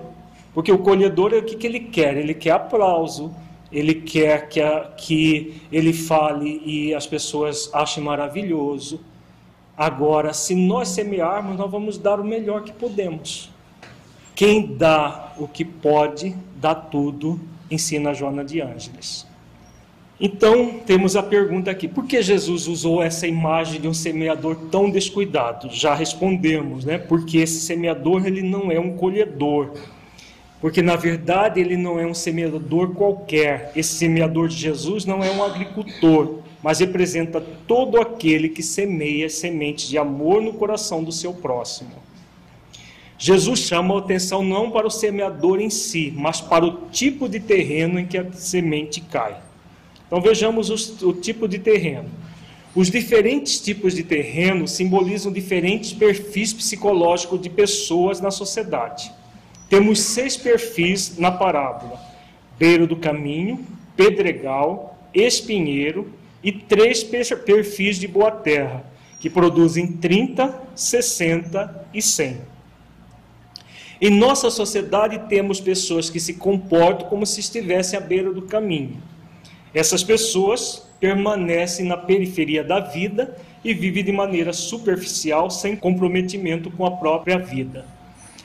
Porque o colhedor, o que, que ele quer? Ele quer aplauso, ele quer que, a, que ele fale e as pessoas achem maravilhoso. Agora, se nós semearmos, nós vamos dar o melhor que podemos. Quem dá o que pode, dá tudo, ensina Joana de Ângeles. Então, temos a pergunta aqui: por que Jesus usou essa imagem de um semeador tão descuidado? Já respondemos, né? Porque esse semeador ele não é um colhedor. Porque na verdade ele não é um semeador qualquer. Esse semeador de Jesus não é um agricultor, mas representa todo aquele que semeia sementes de amor no coração do seu próximo. Jesus chama a atenção não para o semeador em si, mas para o tipo de terreno em que a semente cai. Então vejamos os, o tipo de terreno. Os diferentes tipos de terreno simbolizam diferentes perfis psicológicos de pessoas na sociedade. Temos seis perfis na parábola: beiro do caminho, pedregal, espinheiro e três perfis de boa terra, que produzem 30, 60 e 100. Em nossa sociedade temos pessoas que se comportam como se estivessem à beira do caminho. Essas pessoas permanecem na periferia da vida e vivem de maneira superficial, sem comprometimento com a própria vida.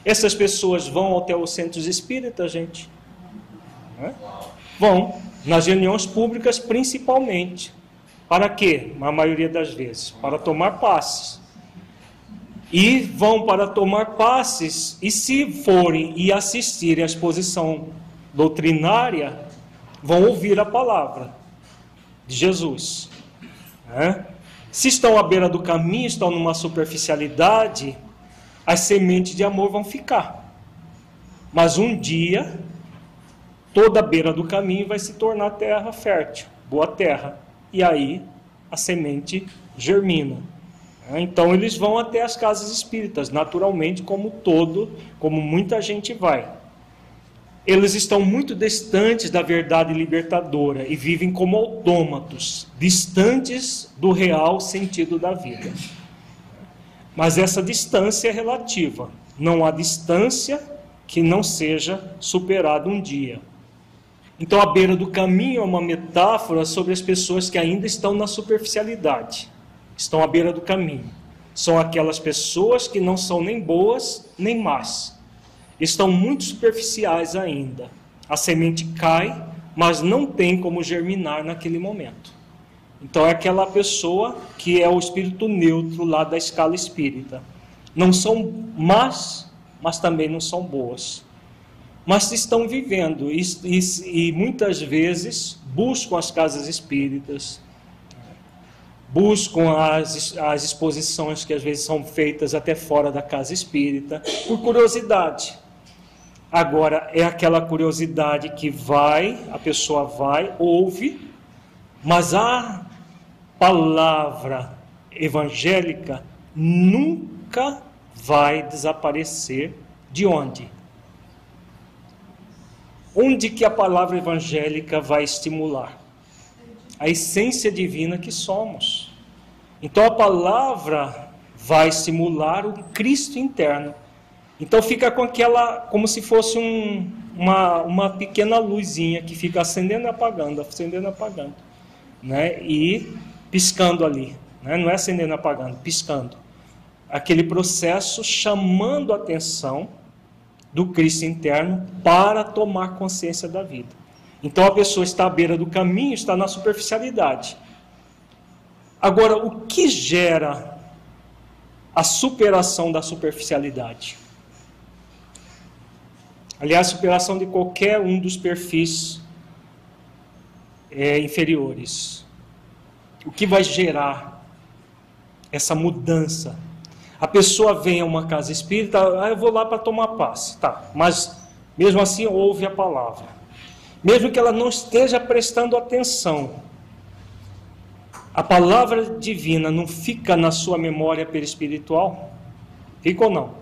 Essas pessoas vão até os centros espíritas, gente? Vão, nas reuniões públicas principalmente. Para quê? Na maioria das vezes, para tomar passes e vão para tomar passes, e se forem e assistirem à exposição doutrinária, vão ouvir a palavra de Jesus. Né? Se estão à beira do caminho, estão numa superficialidade, as sementes de amor vão ficar. Mas um dia, toda a beira do caminho vai se tornar terra fértil, boa terra. E aí a semente germina. Então eles vão até as casas espíritas, naturalmente, como todo, como muita gente vai. Eles estão muito distantes da verdade libertadora e vivem como autômatos, distantes do real sentido da vida. Mas essa distância é relativa. Não há distância que não seja superada um dia. Então, a beira do caminho é uma metáfora sobre as pessoas que ainda estão na superficialidade, estão à beira do caminho. São aquelas pessoas que não são nem boas nem más, estão muito superficiais ainda. A semente cai, mas não tem como germinar naquele momento. Então, é aquela pessoa que é o espírito neutro lá da escala espírita. Não são más, mas também não são boas mas estão vivendo e, e, e muitas vezes buscam as casas espíritas, buscam as, as exposições que às vezes são feitas até fora da casa espírita, por curiosidade. Agora, é aquela curiosidade que vai, a pessoa vai, ouve, mas a palavra evangélica nunca vai desaparecer de onde? Onde que a palavra evangélica vai estimular? A essência divina que somos. Então a palavra vai estimular o Cristo interno. Então fica com aquela, como se fosse um, uma, uma pequena luzinha que fica acendendo e apagando, acendendo e apagando, né? E piscando ali, né? Não é acendendo e apagando, piscando. Aquele processo chamando a atenção do Cristo interno para tomar consciência da vida. Então a pessoa está à beira do caminho, está na superficialidade. Agora, o que gera a superação da superficialidade? Aliás, superação de qualquer um dos perfis é, inferiores. O que vai gerar essa mudança a pessoa vem a uma casa espírita, ah, eu vou lá para tomar paz. Tá, mas mesmo assim ouve a palavra. Mesmo que ela não esteja prestando atenção, a palavra divina não fica na sua memória perispiritual? Fica ou não?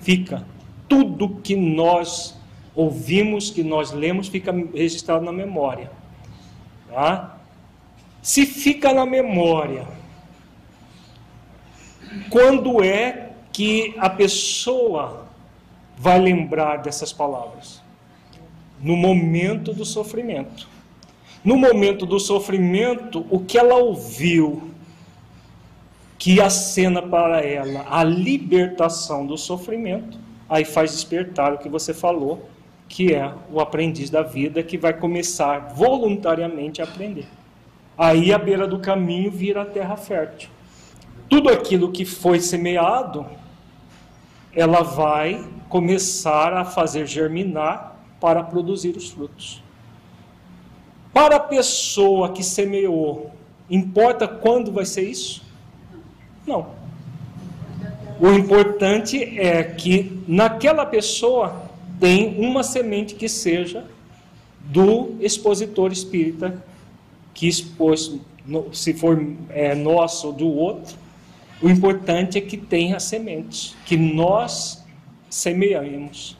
Fica. Tudo que nós ouvimos, que nós lemos, fica registrado na memória. Tá? Se fica na memória, quando é que a pessoa vai lembrar dessas palavras? No momento do sofrimento. No momento do sofrimento, o que ela ouviu que acena para ela a libertação do sofrimento, aí faz despertar o que você falou, que é o aprendiz da vida que vai começar voluntariamente a aprender. Aí a beira do caminho vira a terra fértil tudo aquilo que foi semeado, ela vai começar a fazer germinar para produzir os frutos. Para a pessoa que semeou, importa quando vai ser isso? Não. O importante é que naquela pessoa tem uma semente que seja do expositor espírita que expôs, se for é, nosso ou do outro, o importante é que tenha sementes, que nós semeamos.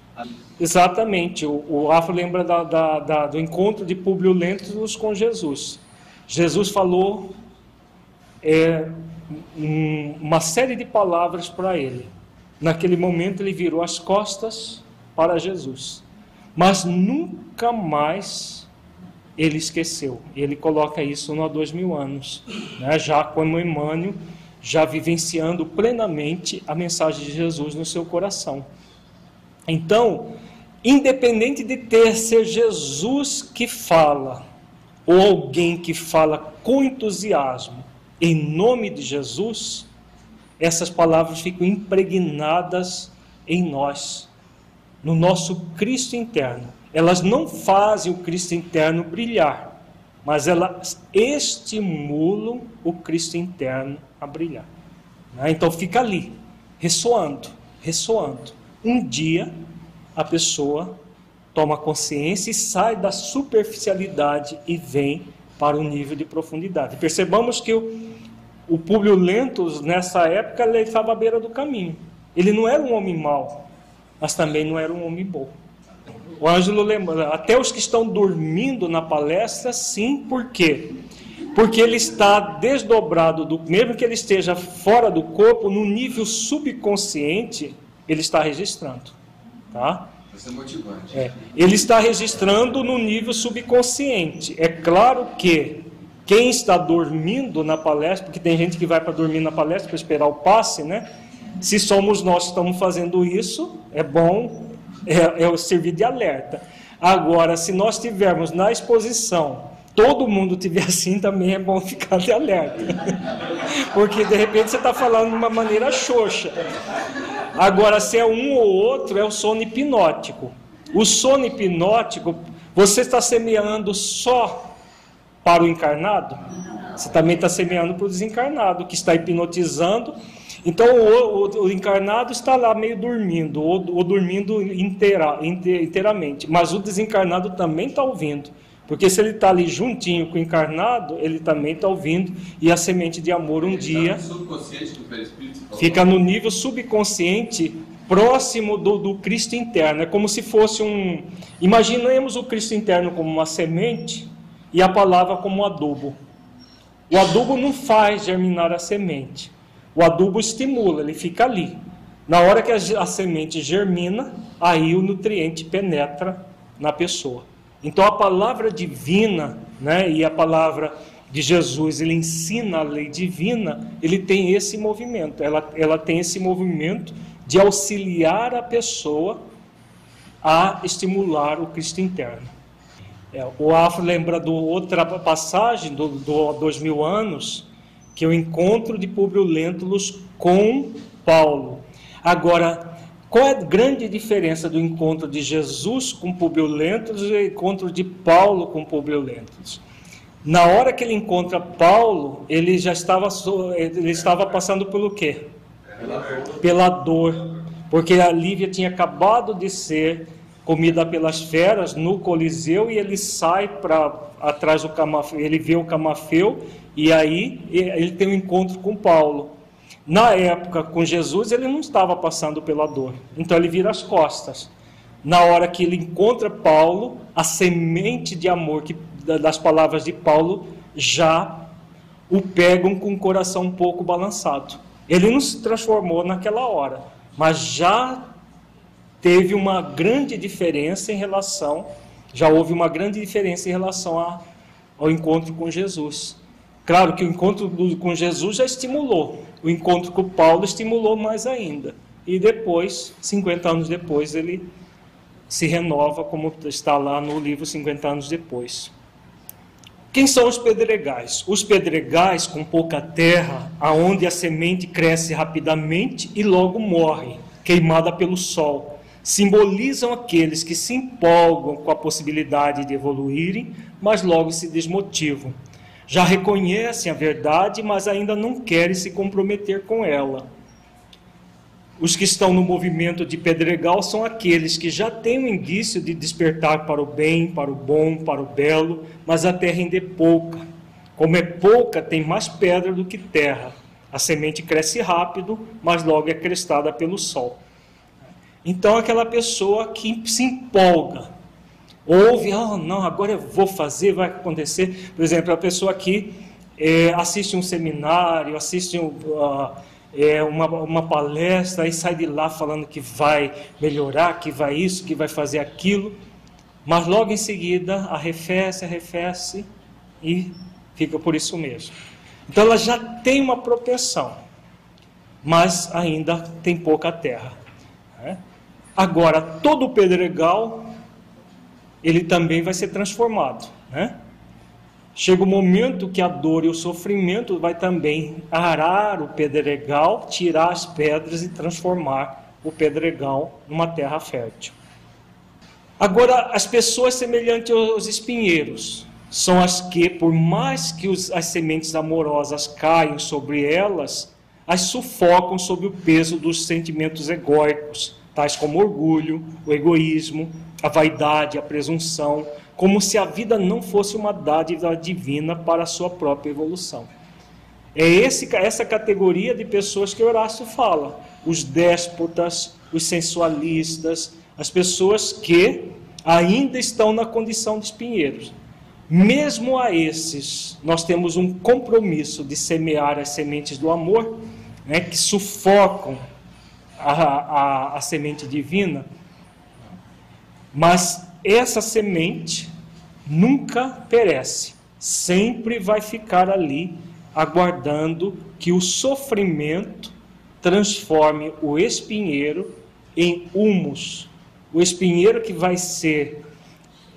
Exatamente. O, o Rafa lembra da, da, da, do encontro de Publio Lentulus com Jesus. Jesus falou é, um, uma série de palavras para ele. Naquele momento ele virou as costas para Jesus. Mas nunca mais ele esqueceu. Ele coloca isso há dois mil anos. Né? Já como Emmanuel já vivenciando plenamente a mensagem de Jesus no seu coração. Então, independente de ter ser Jesus que fala, ou alguém que fala com entusiasmo, em nome de Jesus, essas palavras ficam impregnadas em nós, no nosso Cristo interno. Elas não fazem o Cristo interno brilhar, mas elas estimulam o Cristo interno a brilhar. Né? Então fica ali, ressoando, ressoando. Um dia a pessoa toma consciência e sai da superficialidade e vem para o nível de profundidade. Percebamos que o, o Públio Lentos, nessa época, ele estava à beira do caminho. Ele não era um homem mau, mas também não era um homem bom. O Ângelo lembra, até os que estão dormindo na palestra, sim, por quê? Porque ele está desdobrado, do, mesmo que ele esteja fora do corpo, no nível subconsciente, ele está registrando. Tá? Isso é motivante. É, ele está registrando no nível subconsciente. É claro que quem está dormindo na palestra, porque tem gente que vai para dormir na palestra para esperar o passe, né? Se somos nós que estamos fazendo isso, é bom, é, é servir de alerta. Agora, se nós tivermos na exposição, todo mundo tiver assim, também é bom ficar de alerta. Porque de repente você está falando de uma maneira xoxa. Agora, se é um ou outro, é o sono hipnótico. O sono hipnótico, você está semeando só para o encarnado, você também está semeando para o desencarnado, que está hipnotizando. Então o, o, o encarnado está lá meio dormindo, ou, ou dormindo inteira, inteiramente, mas o desencarnado também está ouvindo. Porque se ele está ali juntinho com o encarnado, ele também está ouvindo, e a semente de amor um ele dia no fica no nível subconsciente próximo do, do Cristo interno. É como se fosse um. Imaginemos o Cristo interno como uma semente e a palavra como adubo. O adubo não faz germinar a semente. O adubo estimula, ele fica ali. Na hora que a, a semente germina, aí o nutriente penetra na pessoa. Então a palavra divina, né, e a palavra de Jesus, ele ensina a lei divina, ele tem esse movimento, ela, ela tem esse movimento de auxiliar a pessoa a estimular o Cristo interno. É, o Afro lembra de outra passagem do, do dois mil anos, que é o encontro de Públio Lentulus com Paulo. Agora, qual é a grande diferença do encontro de Jesus com Públio Lentulus e o encontro de Paulo com Públio Lentulus? Na hora que ele encontra Paulo, ele já estava, ele estava passando pelo quê? Pela dor. Pela dor. Porque a Lívia tinha acabado de ser comida pelas feras no Coliseu e ele sai para atrás do camafeu, ele vê o camafeu e aí ele tem um encontro com Paulo. Na época com Jesus ele não estava passando pela dor, então ele vira as costas. Na hora que ele encontra Paulo, a semente de amor que, das palavras de Paulo já o pegam com o coração um pouco balançado. Ele não se transformou naquela hora, mas já teve uma grande diferença em relação, já houve uma grande diferença em relação a, ao encontro com Jesus. Claro que o encontro com Jesus já estimulou, o encontro com Paulo estimulou mais ainda. E depois, 50 anos depois, ele se renova, como está lá no livro 50 anos depois. Quem são os pedregais? Os pedregais com pouca terra, aonde a semente cresce rapidamente e logo morre, queimada pelo sol simbolizam aqueles que se empolgam com a possibilidade de evoluírem, mas logo se desmotivam. Já reconhecem a verdade, mas ainda não querem se comprometer com ela. Os que estão no movimento de pedregal são aqueles que já têm o indício de despertar para o bem, para o bom, para o belo, mas a terra ainda é pouca. Como é pouca, tem mais pedra do que terra. A semente cresce rápido, mas logo é crestada pelo sol. Então, aquela pessoa que se empolga, ouve, oh, não, agora eu vou fazer, vai acontecer. Por exemplo, a pessoa que é, assiste um seminário, assiste um, uh, é, uma, uma palestra e sai de lá falando que vai melhorar, que vai isso, que vai fazer aquilo, mas logo em seguida arrefece, arrefece e fica por isso mesmo. Então ela já tem uma propensão, mas ainda tem pouca terra. Né? Agora, todo o pedregal, ele também vai ser transformado, né? Chega o momento que a dor e o sofrimento vai também arar o pedregal, tirar as pedras e transformar o pedregal numa terra fértil. Agora, as pessoas semelhantes aos espinheiros são as que, por mais que os, as sementes amorosas caiam sobre elas, as sufocam sob o peso dos sentimentos egóicos, tais como orgulho, o egoísmo, a vaidade, a presunção, como se a vida não fosse uma dádiva divina para a sua própria evolução. É esse, essa categoria de pessoas que Horácio fala: os déspotas, os sensualistas, as pessoas que ainda estão na condição de espinheiros. Mesmo a esses, nós temos um compromisso de semear as sementes do amor, né, que sufocam a, a, a semente divina, mas essa semente nunca perece, sempre vai ficar ali, aguardando que o sofrimento transforme o espinheiro em humus. O espinheiro que vai ser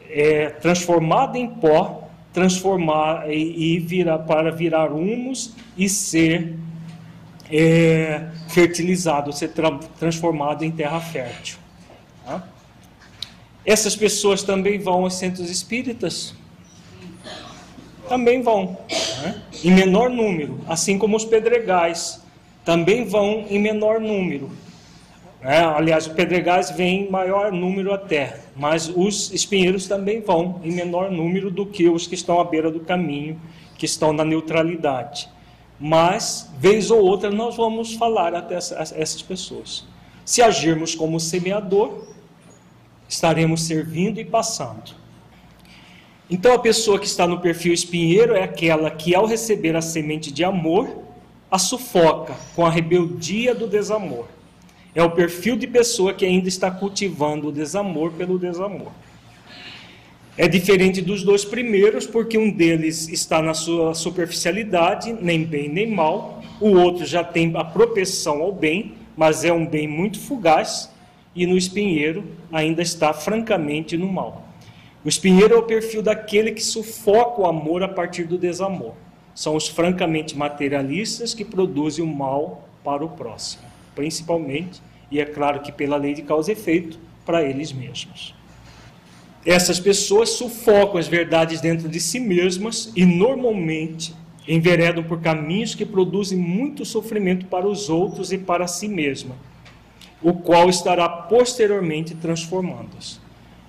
é, transformado em pó, transformar e, e virar para virar humus e ser é, fertilizado, ser tra transformado em terra fértil. Tá? Essas pessoas também vão aos centros espíritas? Também vão, né? em menor número, assim como os pedregais também vão em menor número. É, aliás, os pedregais vêm em maior número até, mas os espinheiros também vão em menor número do que os que estão à beira do caminho, que estão na neutralidade. Mas, vez ou outra, nós vamos falar até essas pessoas. Se agirmos como semeador, estaremos servindo e passando. Então, a pessoa que está no perfil espinheiro é aquela que, ao receber a semente de amor, a sufoca com a rebeldia do desamor é o perfil de pessoa que ainda está cultivando o desamor pelo desamor. É diferente dos dois primeiros, porque um deles está na sua superficialidade, nem bem nem mal, o outro já tem a propensão ao bem, mas é um bem muito fugaz, e no espinheiro ainda está francamente no mal. O espinheiro é o perfil daquele que sufoca o amor a partir do desamor. São os francamente materialistas que produzem o mal para o próximo, principalmente e é claro que pela lei de causa e efeito, para eles mesmos. Essas pessoas sufocam as verdades dentro de si mesmas e normalmente enveredam por caminhos que produzem muito sofrimento para os outros e para si mesma, o qual estará posteriormente transformando-as.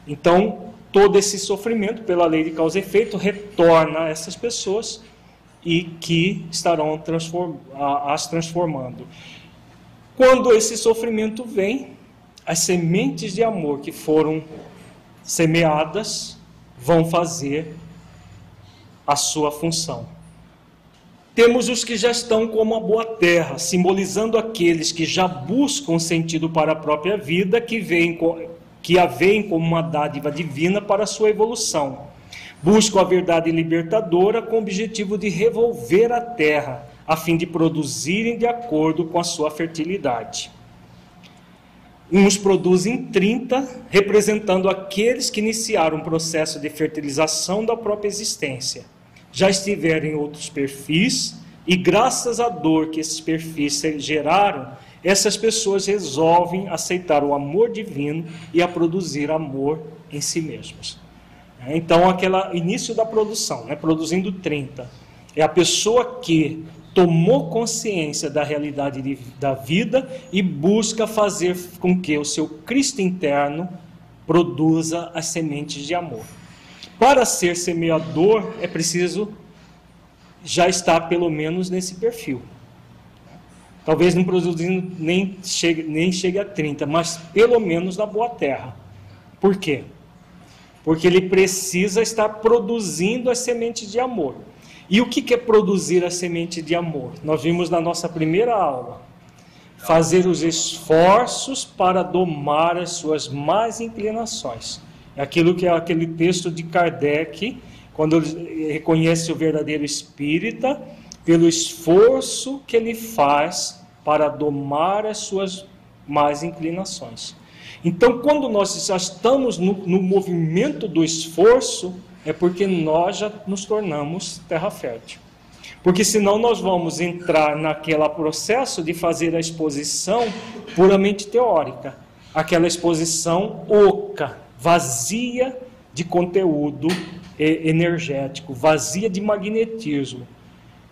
Então, todo esse sofrimento, pela lei de causa e efeito, retorna a essas pessoas e que estarão transform as transformando. Quando esse sofrimento vem, as sementes de amor que foram semeadas vão fazer a sua função. Temos os que já estão como a boa terra, simbolizando aqueles que já buscam sentido para a própria vida, que, veem, que a veem como uma dádiva divina para a sua evolução. Buscam a verdade libertadora com o objetivo de revolver a terra a fim de produzirem de acordo com a sua fertilidade. Uns produzem 30, representando aqueles que iniciaram um processo de fertilização da própria existência. Já estiveram em outros perfis, e graças à dor que esses perfis geraram, essas pessoas resolvem aceitar o amor divino e a produzir amor em si mesmas. Então, aquele início da produção, né, produzindo 30, é a pessoa que tomou consciência da realidade de, da vida e busca fazer com que o seu Cristo interno produza as sementes de amor. Para ser semeador, é preciso já estar pelo menos nesse perfil. Talvez não produzindo nem chegue, nem chegue a 30, mas pelo menos na boa terra. Por quê? Porque ele precisa estar produzindo as sementes de amor. E o que é produzir a semente de amor? Nós vimos na nossa primeira aula. Fazer os esforços para domar as suas más inclinações. É aquilo que é aquele texto de Kardec, quando ele reconhece o verdadeiro espírita, pelo esforço que ele faz para domar as suas más inclinações. Então, quando nós já estamos no, no movimento do esforço, é porque nós já nos tornamos terra fértil. Porque senão nós vamos entrar naquele processo de fazer a exposição puramente teórica, aquela exposição oca, vazia de conteúdo energético, vazia de magnetismo.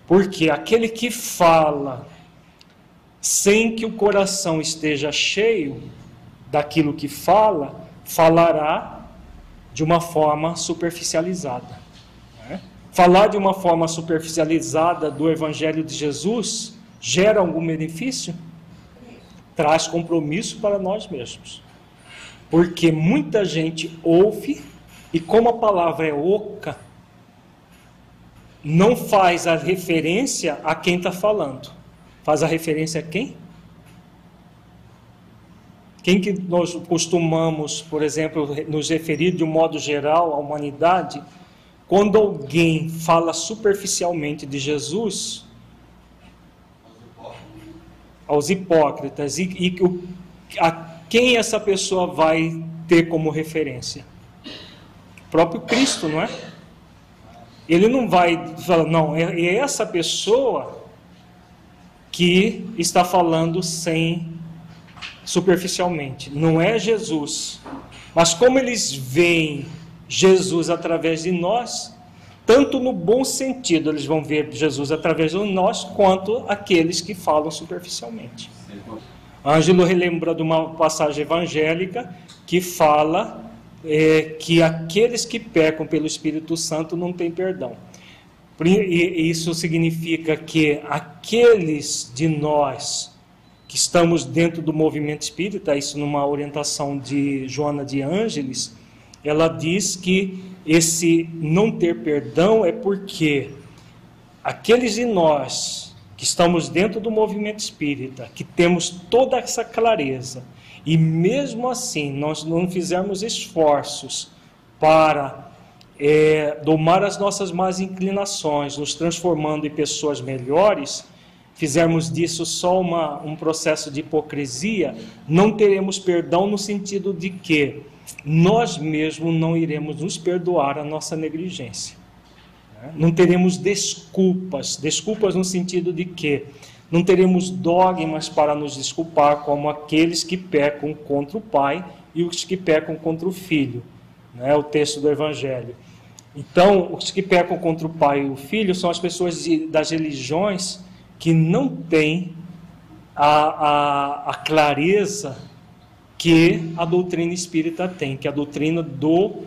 Porque aquele que fala sem que o coração esteja cheio daquilo que fala, falará de uma forma superficializada. Né? Falar de uma forma superficializada do Evangelho de Jesus gera algum benefício? Traz compromisso para nós mesmos. Porque muita gente ouve e, como a palavra é oca, não faz a referência a quem está falando. Faz a referência a quem? Quem que nós costumamos, por exemplo, nos referir de um modo geral à humanidade? Quando alguém fala superficialmente de Jesus, aos hipócritas, e, e a quem essa pessoa vai ter como referência? O próprio Cristo, não é? Ele não vai falar, não, é, é essa pessoa que está falando sem superficialmente, não é Jesus. Mas como eles veem Jesus através de nós, tanto no bom sentido eles vão ver Jesus através de nós, quanto aqueles que falam superficialmente. Ângelo relembra de uma passagem evangélica que fala é, que aqueles que pecam pelo Espírito Santo não têm perdão. E isso significa que aqueles de nós que estamos dentro do movimento espírita, isso numa orientação de Joana de Ângeles, ela diz que esse não ter perdão é porque aqueles de nós que estamos dentro do movimento espírita, que temos toda essa clareza, e mesmo assim nós não fizermos esforços para é, domar as nossas más inclinações, nos transformando em pessoas melhores, fizermos disso só uma, um processo de hipocrisia, não teremos perdão no sentido de que nós mesmos não iremos nos perdoar a nossa negligência. Não teremos desculpas, desculpas no sentido de que não teremos dogmas para nos desculpar, como aqueles que pecam contra o Pai e os que pecam contra o Filho. Né? O texto do Evangelho. Então, os que pecam contra o Pai e o Filho são as pessoas de, das religiões que não têm a, a, a clareza que a doutrina espírita tem, que é a doutrina do,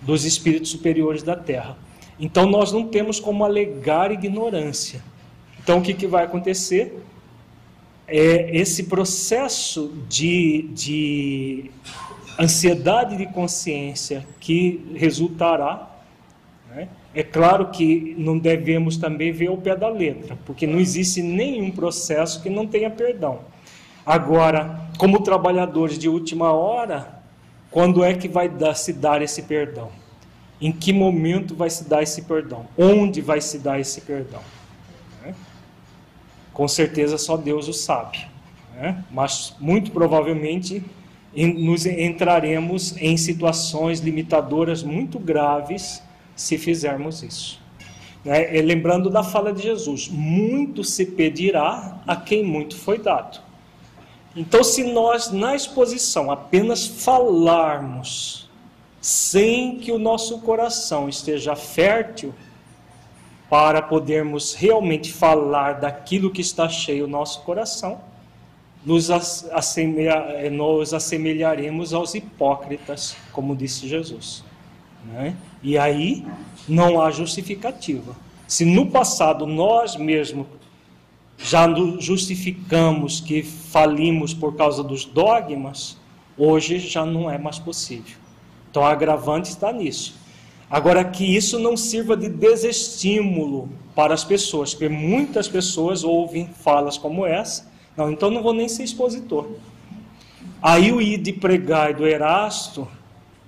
dos espíritos superiores da Terra. Então, nós não temos como alegar ignorância então, o que, que vai acontecer? É esse processo de, de ansiedade de consciência que resultará. Né? É claro que não devemos também ver o pé da letra, porque não existe nenhum processo que não tenha perdão. Agora, como trabalhadores de última hora, quando é que vai dar, se dar esse perdão? Em que momento vai se dar esse perdão? Onde vai se dar esse perdão? com certeza só Deus o sabe. Né? Mas muito provavelmente nos entraremos em situações limitadoras muito graves se fizermos isso. Né? Lembrando da fala de Jesus: muito se pedirá a quem muito foi dado. Então, se nós na exposição apenas falarmos, sem que o nosso coração esteja fértil, para podermos realmente falar daquilo que está cheio o nosso coração, nos, assemelha, eh, nos assemelharemos aos hipócritas, como disse Jesus. Né? E aí não há justificativa. Se no passado nós mesmos já justificamos que falimos por causa dos dogmas, hoje já não é mais possível. Então a agravante está nisso. Agora, que isso não sirva de desestímulo para as pessoas, porque muitas pessoas ouvem falas como essa, não, então não vou nem ser expositor. Aí o ir de pregar e do Erasto,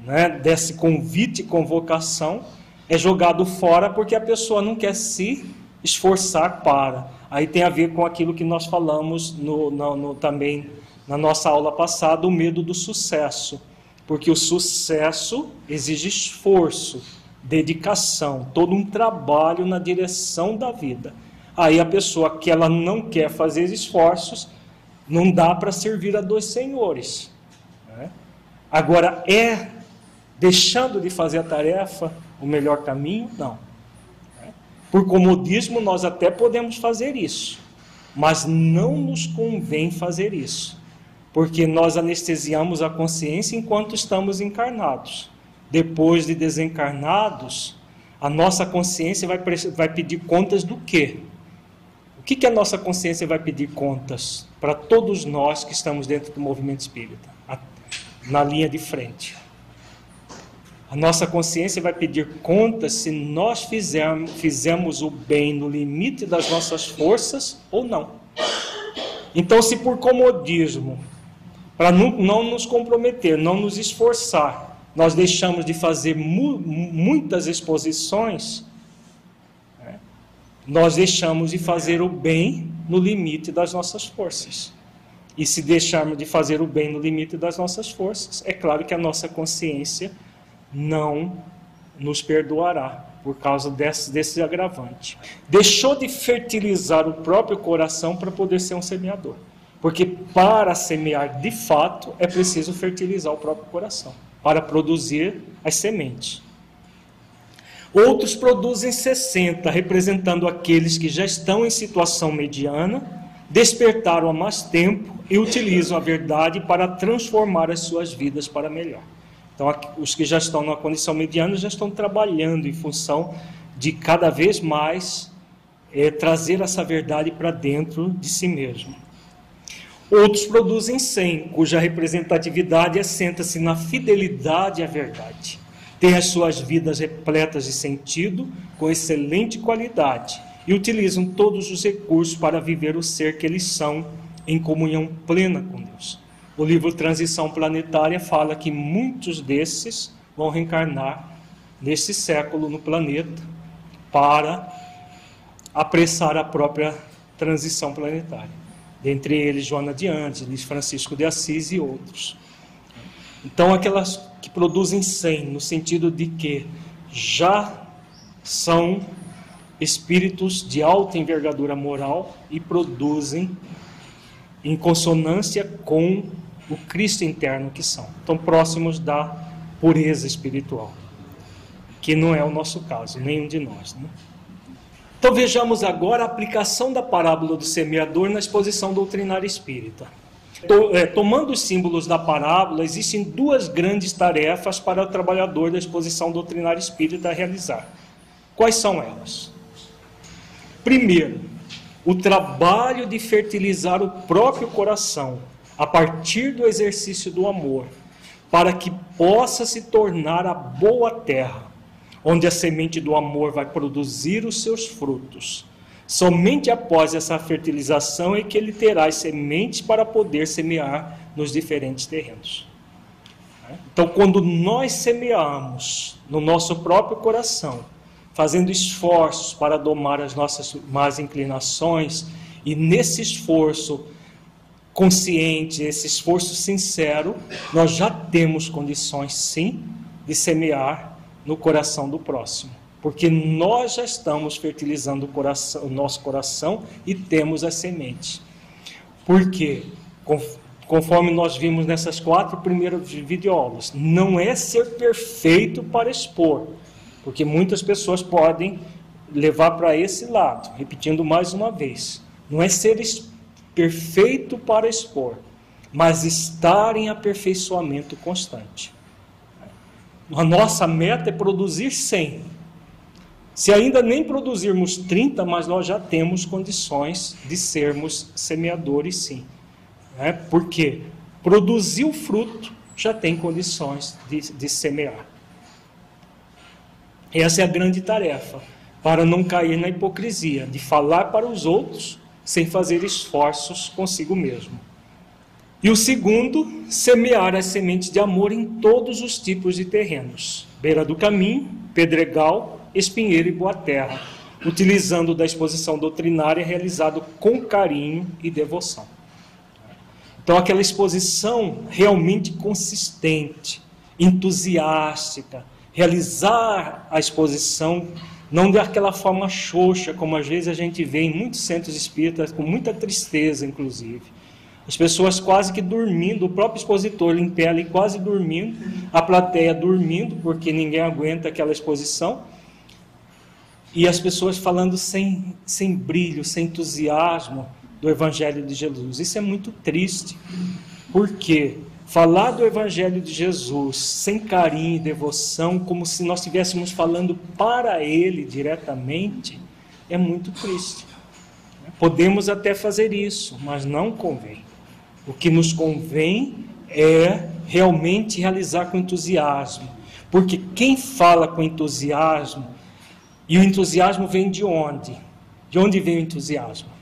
né, desse convite e convocação, é jogado fora porque a pessoa não quer se esforçar para. Aí tem a ver com aquilo que nós falamos no, no, no, também na nossa aula passada, o medo do sucesso. Porque o sucesso exige esforço, dedicação, todo um trabalho na direção da vida. Aí a pessoa que ela não quer fazer esforços, não dá para servir a dois senhores. Né? Agora, é deixando de fazer a tarefa o melhor caminho? Não. Por comodismo, nós até podemos fazer isso, mas não nos convém fazer isso porque nós anestesiamos a consciência enquanto estamos encarnados. Depois de desencarnados, a nossa consciência vai, vai pedir contas do quê? O que, que a nossa consciência vai pedir contas para todos nós que estamos dentro do movimento espírita, na linha de frente? A nossa consciência vai pedir conta se nós fizermos, fizemos o bem no limite das nossas forças ou não. Então, se por comodismo, para não, não, nos comprometer, não nos esforçar, nós deixamos de fazer mu muitas exposições, né, nós deixamos de fazer o bem no limite das nossas forças. E se deixarmos de fazer o bem no limite das nossas forças, é claro que a nossa consciência não nos perdoará por causa desse, desse agravante. Deixou de fertilizar o próprio coração para poder ser um semeador. Porque para semear de fato é preciso fertilizar o próprio coração para produzir as sementes. Outros produzem 60, representando aqueles que já estão em situação mediana, despertaram há mais tempo e utilizam a verdade para transformar as suas vidas para melhor. Então, os que já estão numa condição mediana já estão trabalhando em função de cada vez mais é, trazer essa verdade para dentro de si mesmo. Outros produzem 100, cuja representatividade assenta-se na fidelidade à verdade. Têm as suas vidas repletas de sentido, com excelente qualidade, e utilizam todos os recursos para viver o ser que eles são em comunhão plena com Deus. O livro Transição Planetária fala que muitos desses vão reencarnar nesse século no planeta para apressar a própria transição planetária. Dentre eles, Joana de Angelis, Francisco de Assis e outros. Então, aquelas que produzem 100, no sentido de que já são espíritos de alta envergadura moral e produzem em consonância com o Cristo interno que são. Estão próximos da pureza espiritual, que não é o nosso caso, nenhum de nós. Né? Então vejamos agora a aplicação da parábola do semeador na exposição doutrinária espírita. É, tomando os símbolos da parábola, existem duas grandes tarefas para o trabalhador da exposição doutrinária espírita realizar. Quais são elas? Primeiro, o trabalho de fertilizar o próprio coração, a partir do exercício do amor, para que possa se tornar a boa terra, onde a semente do amor vai produzir os seus frutos. Somente após essa fertilização é que ele terá as sementes para poder semear nos diferentes terrenos. Então, quando nós semeamos no nosso próprio coração, fazendo esforços para domar as nossas más inclinações, e nesse esforço consciente, esse esforço sincero, nós já temos condições sim de semear no coração do próximo. Porque nós já estamos fertilizando o, coração, o nosso coração e temos as sementes. Porque, conforme nós vimos nessas quatro primeiras videoaulas, não é ser perfeito para expor, porque muitas pessoas podem levar para esse lado, repetindo mais uma vez. Não é ser perfeito para expor, mas estar em aperfeiçoamento constante. A nossa meta é produzir 100. Se ainda nem produzirmos 30, mas nós já temos condições de sermos semeadores, sim. É? Porque produzir o fruto já tem condições de, de semear. Essa é a grande tarefa, para não cair na hipocrisia de falar para os outros sem fazer esforços consigo mesmo. E o segundo, semear as sementes de amor em todos os tipos de terrenos: beira do caminho, pedregal, espinheiro e boa terra, utilizando da exposição doutrinária realizado com carinho e devoção. Então, aquela exposição realmente consistente, entusiástica, realizar a exposição não daquela forma xoxa, como às vezes a gente vê em muitos centros espíritas, com muita tristeza, inclusive. As pessoas quase que dormindo, o próprio expositor em pé ali quase dormindo, a plateia dormindo, porque ninguém aguenta aquela exposição, e as pessoas falando sem, sem brilho, sem entusiasmo do Evangelho de Jesus. Isso é muito triste. Por quê? Falar do Evangelho de Jesus sem carinho e devoção, como se nós estivéssemos falando para Ele diretamente, é muito triste. Podemos até fazer isso, mas não convém. O que nos convém é realmente realizar com entusiasmo, Porque quem fala com entusiasmo, e o entusiasmo vem de onde? De onde vem o entusiasmo?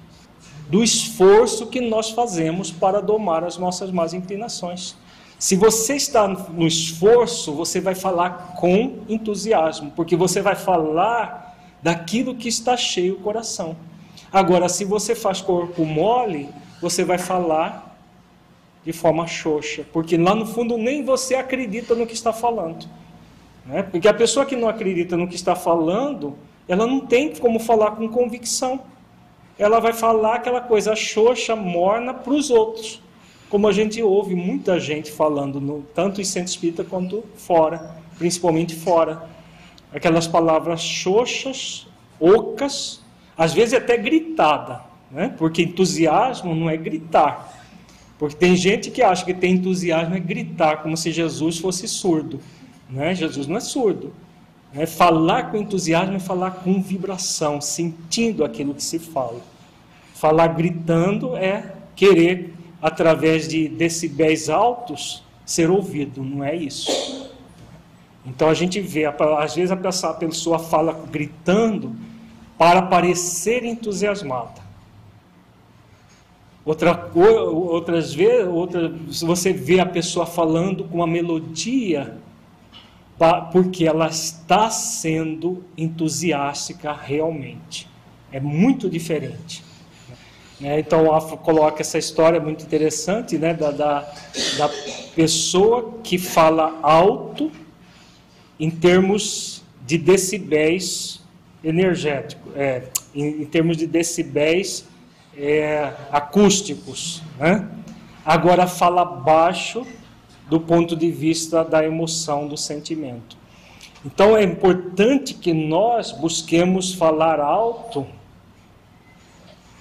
Do esforço que nós fazemos para domar as nossas más inclinações. Se você está no esforço, você vai falar com entusiasmo, porque você vai falar daquilo que está cheio o coração. Agora, se você faz corpo mole, você vai falar de forma xoxa, porque lá no fundo nem você acredita no que está falando. Né? Porque a pessoa que não acredita no que está falando, ela não tem como falar com convicção. Ela vai falar aquela coisa xoxa, morna para os outros. Como a gente ouve muita gente falando, no, tanto em centro espírita quanto fora, principalmente fora. Aquelas palavras xoxas, ocas, às vezes até gritada, né? porque entusiasmo não é gritar. Porque tem gente que acha que tem entusiasmo é gritar, como se Jesus fosse surdo. Né? Jesus não é surdo. É falar com entusiasmo é falar com vibração, sentindo aquilo que se fala. Falar gritando é querer, através de decibéis altos, ser ouvido, não é isso. Então a gente vê, às vezes a pessoa fala gritando para parecer entusiasmada. Outra, outras vezes, outra, você vê a pessoa falando com uma melodia porque ela está sendo entusiástica realmente. É muito diferente. É, então, coloca essa história muito interessante né, da, da, da pessoa que fala alto em termos de decibéis energéticos, é, em, em, termos de decibéis é, acústicos. Né? Agora fala baixo do ponto de vista da emoção, do sentimento. Então é importante que nós busquemos falar alto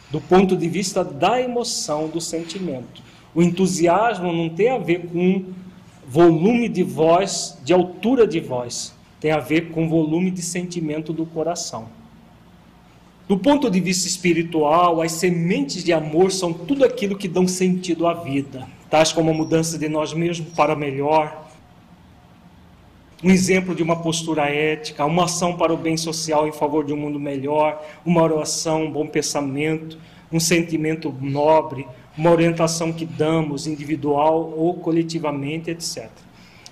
do ponto de vista da emoção, do sentimento. O entusiasmo não tem a ver com volume de voz, de altura de voz, tem a ver com volume de sentimento do coração. Do ponto de vista espiritual, as sementes de amor são tudo aquilo que dão sentido à vida tais como a mudança de nós mesmos para melhor, um exemplo de uma postura ética, uma ação para o bem social em favor de um mundo melhor, uma oração, um bom pensamento, um sentimento nobre, uma orientação que damos individual ou coletivamente, etc.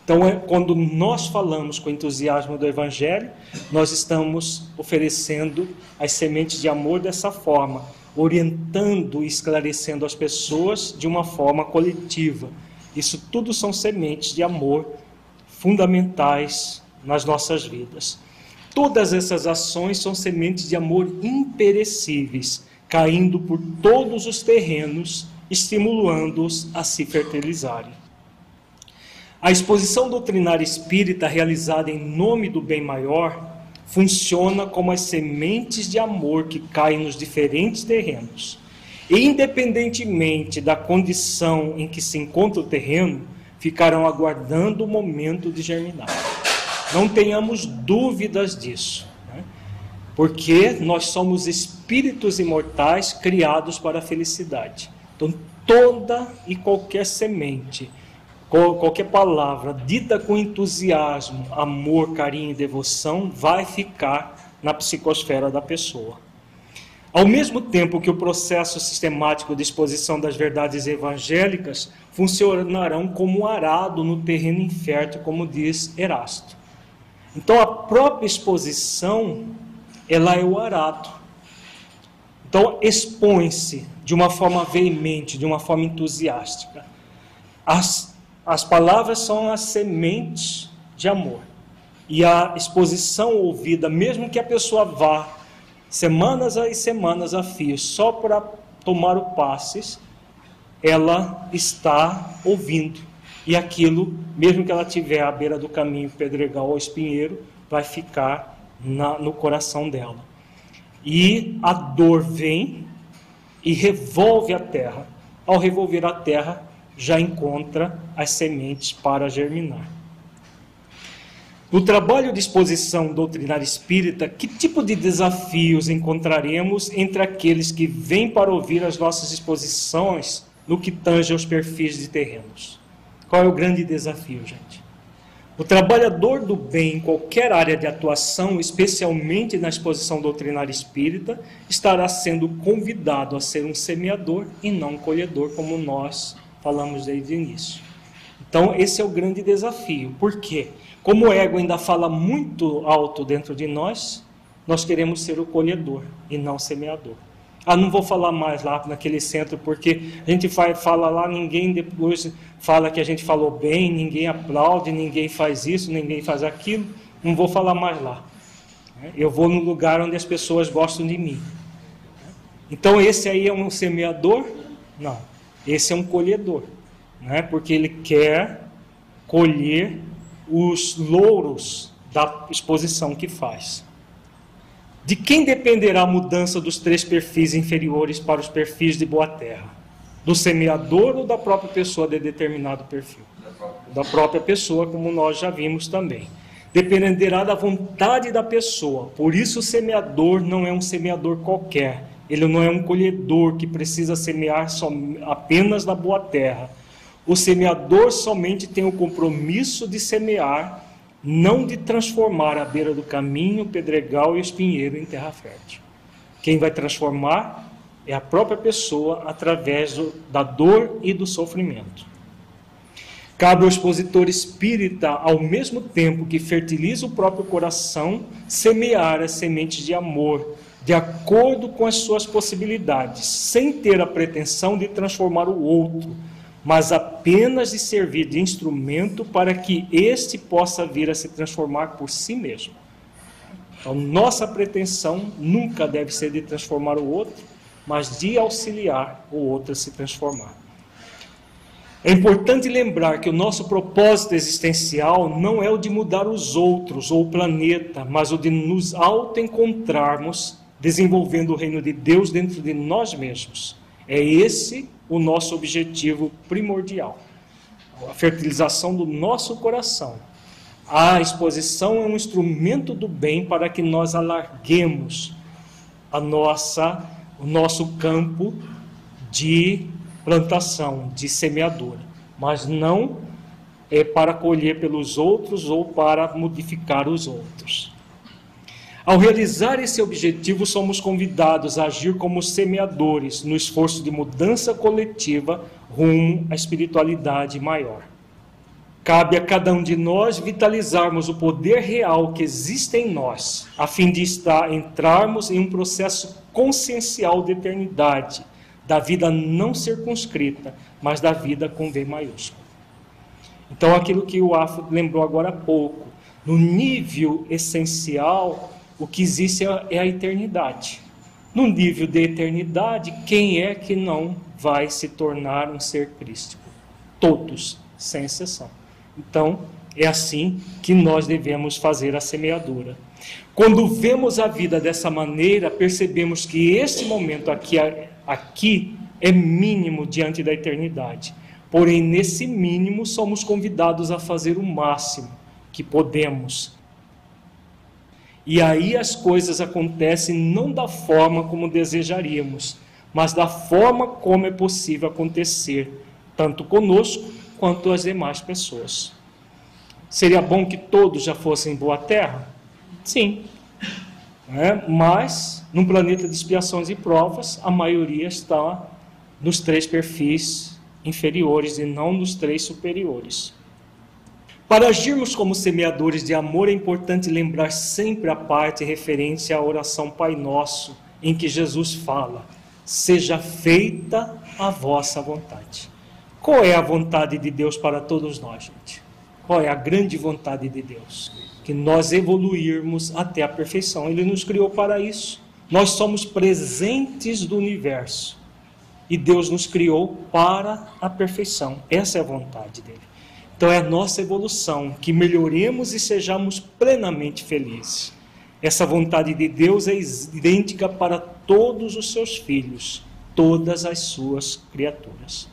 Então, é, quando nós falamos com entusiasmo do Evangelho, nós estamos oferecendo as sementes de amor dessa forma, orientando e esclarecendo as pessoas de uma forma coletiva. Isso tudo são sementes de amor fundamentais nas nossas vidas. Todas essas ações são sementes de amor imperecíveis, caindo por todos os terrenos, estimulando-os a se fertilizarem. A exposição doutrinária espírita realizada em nome do bem maior funciona como as sementes de amor que caem nos diferentes terrenos. E, independentemente da condição em que se encontra o terreno, ficarão aguardando o momento de germinar. Não tenhamos dúvidas disso, né? porque nós somos espíritos imortais criados para a felicidade. Então, toda e qualquer semente qualquer palavra dita com entusiasmo, amor, carinho e devoção vai ficar na psicosfera da pessoa. Ao mesmo tempo que o processo sistemático de exposição das verdades evangélicas funcionarão como arado no terreno infértil, como diz Erasto. Então a própria exposição, ela é o arado. Então expõe-se de uma forma veemente, de uma forma entusiástica. As as palavras são as sementes de amor. E a exposição ouvida, mesmo que a pessoa vá semanas e semanas a fio só para tomar o passes, ela está ouvindo. E aquilo, mesmo que ela estiver à beira do caminho pedregal ou espinheiro, vai ficar na, no coração dela. E a dor vem e revolve a terra. Ao revolver a terra, já encontra as sementes para germinar. No trabalho de exposição doutrinária espírita, que tipo de desafios encontraremos entre aqueles que vêm para ouvir as nossas exposições no que tange aos perfis de terrenos? Qual é o grande desafio, gente? O trabalhador do bem em qualquer área de atuação, especialmente na exposição doutrinária espírita, estará sendo convidado a ser um semeador e não um colhedor, como nós falamos desde o início. Então, esse é o grande desafio. Por quê? Como o ego ainda fala muito alto dentro de nós, nós queremos ser o colhedor e não o semeador. Ah, não vou falar mais lá naquele centro, porque a gente fala lá, ninguém depois fala que a gente falou bem, ninguém aplaude, ninguém faz isso, ninguém faz aquilo. Não vou falar mais lá. Eu vou no lugar onde as pessoas gostam de mim. Então, esse aí é um semeador? Não. Esse é um colhedor. Né? Porque ele quer colher os louros da exposição que faz. De quem dependerá a mudança dos três perfis inferiores para os perfis de boa terra? Do semeador ou da própria pessoa de determinado perfil? Da própria pessoa, como nós já vimos também. Dependerá da vontade da pessoa. Por isso, o semeador não é um semeador qualquer. Ele não é um colhedor que precisa semear apenas na boa terra. O semeador somente tem o compromisso de semear não de transformar a beira do caminho, pedregal e espinheiro em terra fértil. Quem vai transformar é a própria pessoa através do, da dor e do sofrimento. Cabe ao expositor espírita, ao mesmo tempo que fertiliza o próprio coração, semear as sementes de amor, de acordo com as suas possibilidades, sem ter a pretensão de transformar o outro mas apenas de servir de instrumento para que este possa vir a se transformar por si mesmo. Então, nossa pretensão nunca deve ser de transformar o outro, mas de auxiliar o outro a se transformar. É importante lembrar que o nosso propósito existencial não é o de mudar os outros ou o planeta, mas o de nos auto-encontrarmos desenvolvendo o reino de Deus dentro de nós mesmos. É esse o nosso objetivo primordial. A fertilização do nosso coração. A exposição é um instrumento do bem para que nós alarguemos a nossa, o nosso campo de plantação, de semeadura, mas não é para colher pelos outros ou para modificar os outros. Ao realizar esse objetivo, somos convidados a agir como semeadores no esforço de mudança coletiva rumo à espiritualidade maior. Cabe a cada um de nós vitalizarmos o poder real que existe em nós, a fim de estar, entrarmos em um processo consciencial de eternidade, da vida não circunscrita, mas da vida com V maiúsculo. Então, aquilo que o Afro lembrou agora há pouco, no nível essencial o que existe é a eternidade. No nível de eternidade, quem é que não vai se tornar um ser crístico? Todos, sem exceção. Então, é assim que nós devemos fazer a semeadura. Quando vemos a vida dessa maneira, percebemos que esse momento aqui, aqui é mínimo diante da eternidade. Porém, nesse mínimo, somos convidados a fazer o máximo que podemos e aí as coisas acontecem não da forma como desejaríamos, mas da forma como é possível acontecer, tanto conosco quanto as demais pessoas. Seria bom que todos já fossem boa terra? Sim. É, mas, num planeta de expiações e provas, a maioria está nos três perfis inferiores e não nos três superiores. Para agirmos como semeadores de amor, é importante lembrar sempre a parte referente à oração Pai Nosso, em que Jesus fala: Seja feita a vossa vontade. Qual é a vontade de Deus para todos nós, gente? Qual é a grande vontade de Deus? Que nós evoluirmos até a perfeição. Ele nos criou para isso. Nós somos presentes do universo. E Deus nos criou para a perfeição. Essa é a vontade dele. Então é a nossa evolução, que melhoremos e sejamos plenamente felizes. Essa vontade de Deus é idêntica para todos os seus filhos, todas as suas criaturas.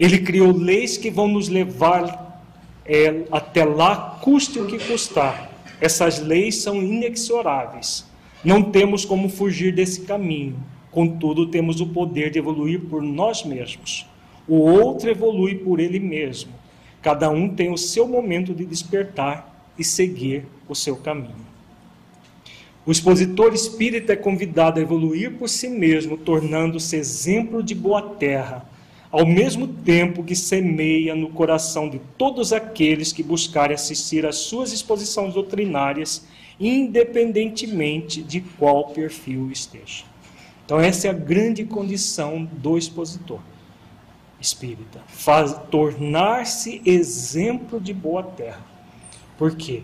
Ele criou leis que vão nos levar é, até lá, custe o que custar. Essas leis são inexoráveis. Não temos como fugir desse caminho. Contudo, temos o poder de evoluir por nós mesmos. O outro evolui por ele mesmo Cada um tem o seu momento de despertar e seguir o seu caminho. O expositor espírita é convidado a evoluir por si mesmo, tornando-se exemplo de boa terra, ao mesmo tempo que semeia no coração de todos aqueles que buscarem assistir às suas exposições doutrinárias, independentemente de qual perfil esteja. Então, essa é a grande condição do expositor espírita: tornar-se exemplo de boa terra. Por quê?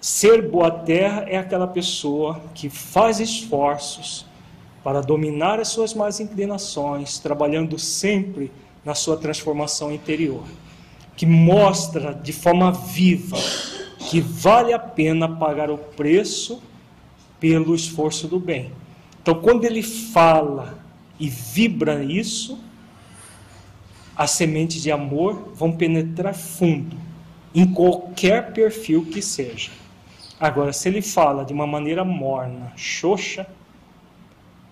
Ser boa terra é aquela pessoa que faz esforços para dominar as suas más inclinações, trabalhando sempre na sua transformação interior, que mostra de forma viva que vale a pena pagar o preço pelo esforço do bem. Então, quando ele fala e vibra isso, as sementes de amor vão penetrar fundo em qualquer perfil que seja. Agora, se ele fala de uma maneira morna, xoxa,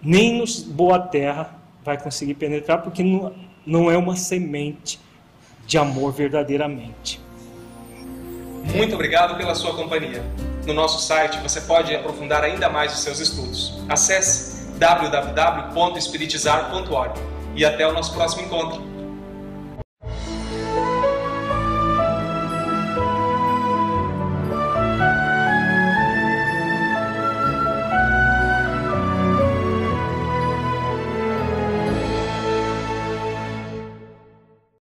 nem nos boa terra vai conseguir penetrar, porque não, não é uma semente de amor verdadeiramente. Muito obrigado pela sua companhia. No nosso site você pode aprofundar ainda mais os seus estudos. Acesse www.espiritizar.org e até o nosso próximo encontro.